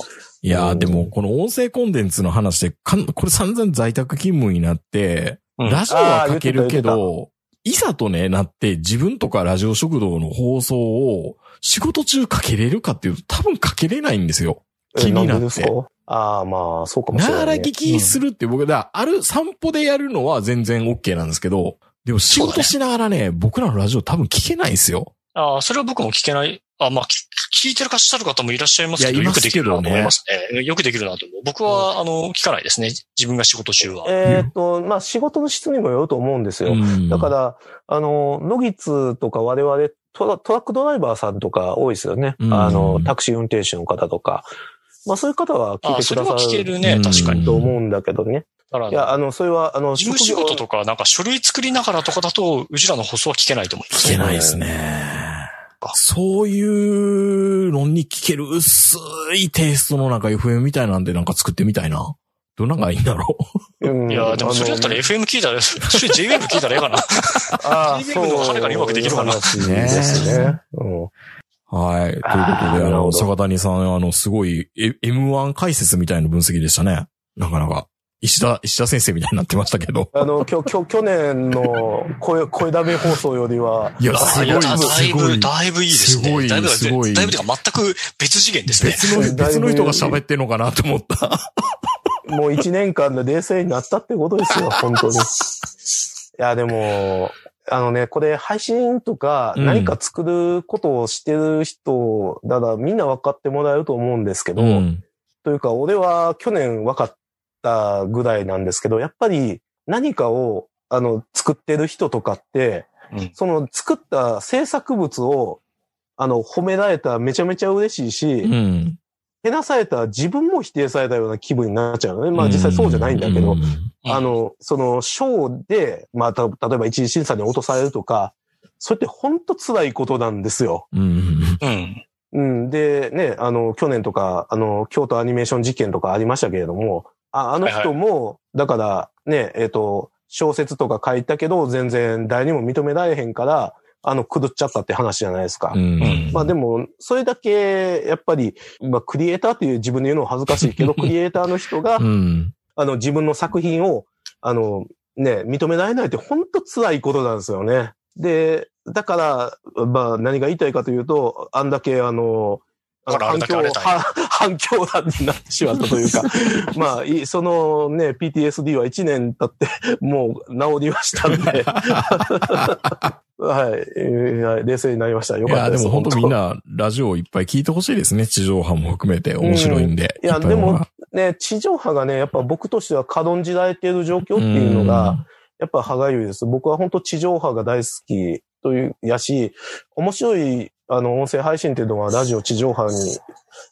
Speaker 2: いやーでも、この音声コンテンツの話で、かんこれ散々在宅勤務になって、
Speaker 4: うん
Speaker 2: ラジオはかけるけど、いざとね、なって自分とかラジオ食堂の放送を仕事中かけれるかっていうと多分かけれないんですよ。
Speaker 3: え
Speaker 2: 気になって
Speaker 3: ああ、まあ、そうかもしれ
Speaker 2: なが
Speaker 3: ない、ね。
Speaker 2: ら聞きするって僕、だある散歩でやるのは全然 OK なんですけど、でも仕事しながらね、僕らのラジオ多分聞けないんですよ。
Speaker 4: ああ、それは僕も聞けない。あ、まあ、き聞いてるかしゃる方もいらっしゃいますけど、よくできるなと思いますね。よくできるなと思う。僕は、あの、聞かないですね。自分が仕事中は。
Speaker 3: えっと、まあ、仕事の質にもよると思うんですよ。
Speaker 2: うん
Speaker 3: だから、あの、野木とか我々トラ、トラックドライバーさんとか多いですよね。
Speaker 2: うん
Speaker 3: あの、タクシー運転手の方とか。まあ、そういう方は聞い
Speaker 4: あ、
Speaker 3: てくださる
Speaker 4: 聞けるね
Speaker 2: う。ん
Speaker 4: 確かに。
Speaker 3: と思うんだけどね。いや、あの、それは、あの、
Speaker 4: 事務仕事とか、なんか書類作りながらとかだと、うちらの放送は聞けないと思います
Speaker 2: 聞け
Speaker 4: ね。
Speaker 2: ないですね。そういうのに聞ける薄いテイストのなんか FM みたいなんでなんか作ってみたいな。どんなんがいいんだろ
Speaker 3: うん
Speaker 4: いや、でもそれだったら FM 聞いたら、それ JWave 聞いたらええかな。
Speaker 3: ああ、
Speaker 4: JWave
Speaker 3: そう。
Speaker 4: の方がはるかにうまくできるかな
Speaker 3: 話ですね。
Speaker 2: はい。ということで、
Speaker 3: あ
Speaker 2: の、坂谷さん、あの、すごい、え M1 解説みたいな分析でしたね。なかなか。石田、石田先生みたいになってましたけど。
Speaker 3: あの、きょ、きょ、去年の声、声ダメ放送よりは、
Speaker 2: いや、
Speaker 4: あ
Speaker 2: すごい、
Speaker 4: だだいぶ、
Speaker 2: すごい。
Speaker 4: だいぶいいですね。
Speaker 2: すごい
Speaker 4: だいぶ、
Speaker 2: すごい
Speaker 4: だいぶというか全く別次元ですね。
Speaker 2: 別の、
Speaker 3: だいぶ
Speaker 2: 別の人が喋ってんのかなと思った。
Speaker 3: もう一年間で冷静になったってことですよ、本当に。いや、でも、あのね、これ配信とか
Speaker 2: うん
Speaker 3: 何か作ることをしてる人、だからみんな分かってもらえると思うんですけど、
Speaker 2: うん。
Speaker 3: というか俺は去年分かったぐらいなんですけど、やっぱり何かをあの作ってる人とかって、
Speaker 4: うん
Speaker 3: その作った制作物をあの褒められたらめちゃめちゃ嬉しいし、
Speaker 2: うん。
Speaker 3: けなされたら自分も否定されたような気分になっちゃうのね。まあ実際そうじゃないんだけど、
Speaker 2: うん
Speaker 3: あの、その、賞で、まあ、た例えば一次審査に落とされるとか、それって本当辛いことなんですよ。
Speaker 2: うん。
Speaker 4: うん。
Speaker 3: うん。で、ね、あの、去年とか、あの、京都アニメーション事件とかありましたけれども、ああの人も、だから、ね、えっ、と、小説とか書いたけど、全然誰にも認められへんから、あの、狂っちゃったって話じゃないですか。
Speaker 2: うん。
Speaker 3: まあでも、それだけ、やっぱり、まあ、クリエイターっていう自分で言うのは恥ずかしいけど、クリエイターの人が
Speaker 2: う、ん。
Speaker 3: あの、自分の作品を、あの、ね、認められないって本当辛いことなんですよね。で、だから、まあ、何が言いたいかというと、あんだけ、あの、
Speaker 4: だからあれだけ荒れたい
Speaker 3: は反響弾に なってしまったというか、まあ、いそのね、PTSD は1年経って、もう治りましたんで、はい、冷静になりました。よ
Speaker 2: いや、
Speaker 3: かったで。
Speaker 2: ですも本当みんなラジオをいっぱい聞いてほしいですね。地上波も含めて面白いんで。
Speaker 3: いや
Speaker 2: っぱいのが
Speaker 3: ね、地上波がね、やっぱ僕としては軽んじられている状況っていうのが、、やっぱ歯がゆいです。僕は本当地上波が大好きという、やし、面白い、あの、音声配信っていうのはラジオ地上波に、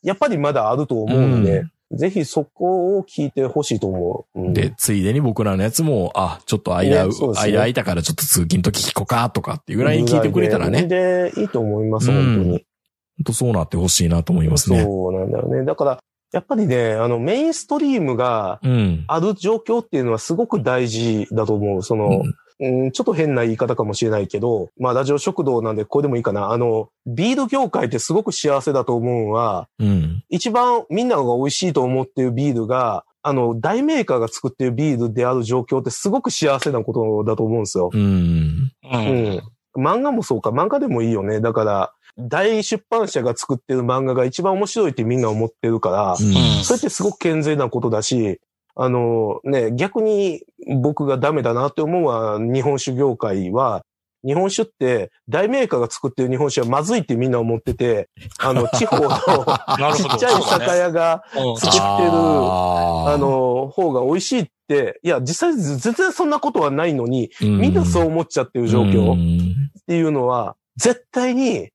Speaker 3: やっぱりまだあると思うんで、ぜひそこを聞いてほしいと思う。うん
Speaker 2: で、ついでに僕らのやつも、あ、ちょっと間、
Speaker 3: ね
Speaker 2: 間空いたからちょっと通勤の時聞こうかとかっていうぐらいに聞いてくれたらね。
Speaker 3: で、いいと思います、本当
Speaker 2: うん
Speaker 3: に。
Speaker 2: 本当そうなってほしいなと思いますね。
Speaker 3: そうなんだよね。だから、やっぱりね、あの、メインストリームが
Speaker 2: うん。
Speaker 3: ある状況っていうのはすごく大事だと思う。その、うん、ちょっと変な言い方かもしれないけど、まあ、ラジオ食堂なんでこれでもいいかな。あの、ビール業界ってすごく幸せだと思うのは、
Speaker 2: うん。
Speaker 3: 一番みんなが美味しいと思っているビールが、あの、大メーカーが作っているビールである状況ってすごく幸せなことだと思うんですよ。
Speaker 2: うん。
Speaker 4: う。
Speaker 3: うんん。漫画もそうか。漫画でもいいよね。だから、大出版社が作ってる漫画が一番面白いってみんな思ってるから、
Speaker 2: うん
Speaker 3: それってすごく健全なことだし、あのね、逆に僕がダメだなって思うのは日本酒業界は、日本酒って大メーカーが作ってる日本酒はまずいってみんな思ってて、あの、地方の。ちっちゃい酒屋が
Speaker 4: うん
Speaker 3: 作ってる、
Speaker 2: あ
Speaker 3: あ、の、方が美味しいって、いや、実際全然そんなことはないのに、み
Speaker 2: み
Speaker 3: んなそう思っちゃってる状況っ
Speaker 2: ん。
Speaker 3: ていうのは、絶対に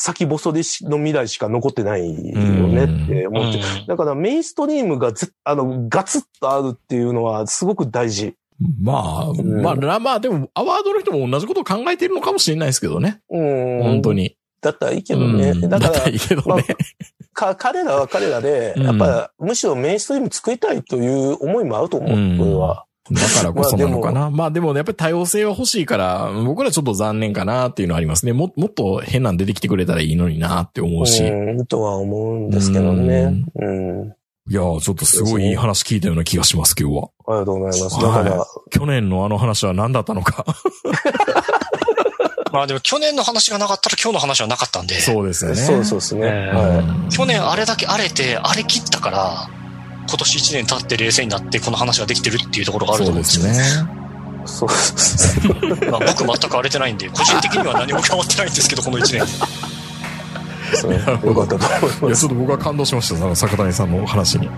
Speaker 3: 先細りの未来しか残ってないよねって思ってだからメインストリームがぜあの、ガツッとあるっていうのはすごく大事。
Speaker 2: まあ、
Speaker 3: ん
Speaker 2: まあ、まあ、でも、アワードの人も同じことを考えてるのかもしれないですけどね。
Speaker 3: うん。
Speaker 2: 本当。に。
Speaker 3: だったらいいけどね。
Speaker 2: うん
Speaker 3: だから
Speaker 2: ったらいいけどね。
Speaker 3: か、彼らは彼らで、
Speaker 2: うん
Speaker 3: やっぱ、むしろメインストリーム作りたいという思いもあると思う、
Speaker 2: うん
Speaker 3: これは。
Speaker 2: だからこそなのか
Speaker 3: ま
Speaker 2: な。まあでもね、やっぱり多様性は欲しいから、僕らちょっと残念かなっていうのはありますね。も、もっと変なん出てきてくれたらいいのになって思うし。
Speaker 3: うん、とは思うんですけどね。うん。
Speaker 2: いやーちょっとすごいいい話聞いたような気がします、今日は。
Speaker 3: ありがとうございます。だから、
Speaker 2: 去年のあの話は何だったのか。
Speaker 4: まあでも去年の話がなかったら今日の話はなかったんで。
Speaker 2: そうですよね。
Speaker 3: そうそうですね。
Speaker 4: ええ
Speaker 3: は
Speaker 4: 去年あれだけ荒れて、荒れ切ったから、今年1年経って冷静になってこの話ができてるっていうところがあると
Speaker 2: そうで
Speaker 4: 思うんですよ。
Speaker 2: すね。
Speaker 3: い。そうですね。
Speaker 4: まあ僕全く荒れてないんで、個人的には何も変わってないんですけど、この1年。
Speaker 3: ですね。よかったと思い
Speaker 2: いや、
Speaker 3: ます。
Speaker 2: ちょっと僕は感動しました。あの坂谷さんのお話に。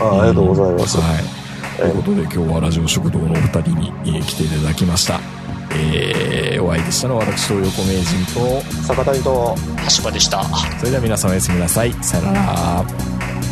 Speaker 3: あありがとうございます。
Speaker 2: はい。ということで今日はラジオ食堂のお二人にえー来ていただきました。えー、お会いでしたのは私、東横名人と、
Speaker 3: 坂谷と、
Speaker 4: 橋場でした。
Speaker 2: それでは皆さんおやすみなさい。さよなら。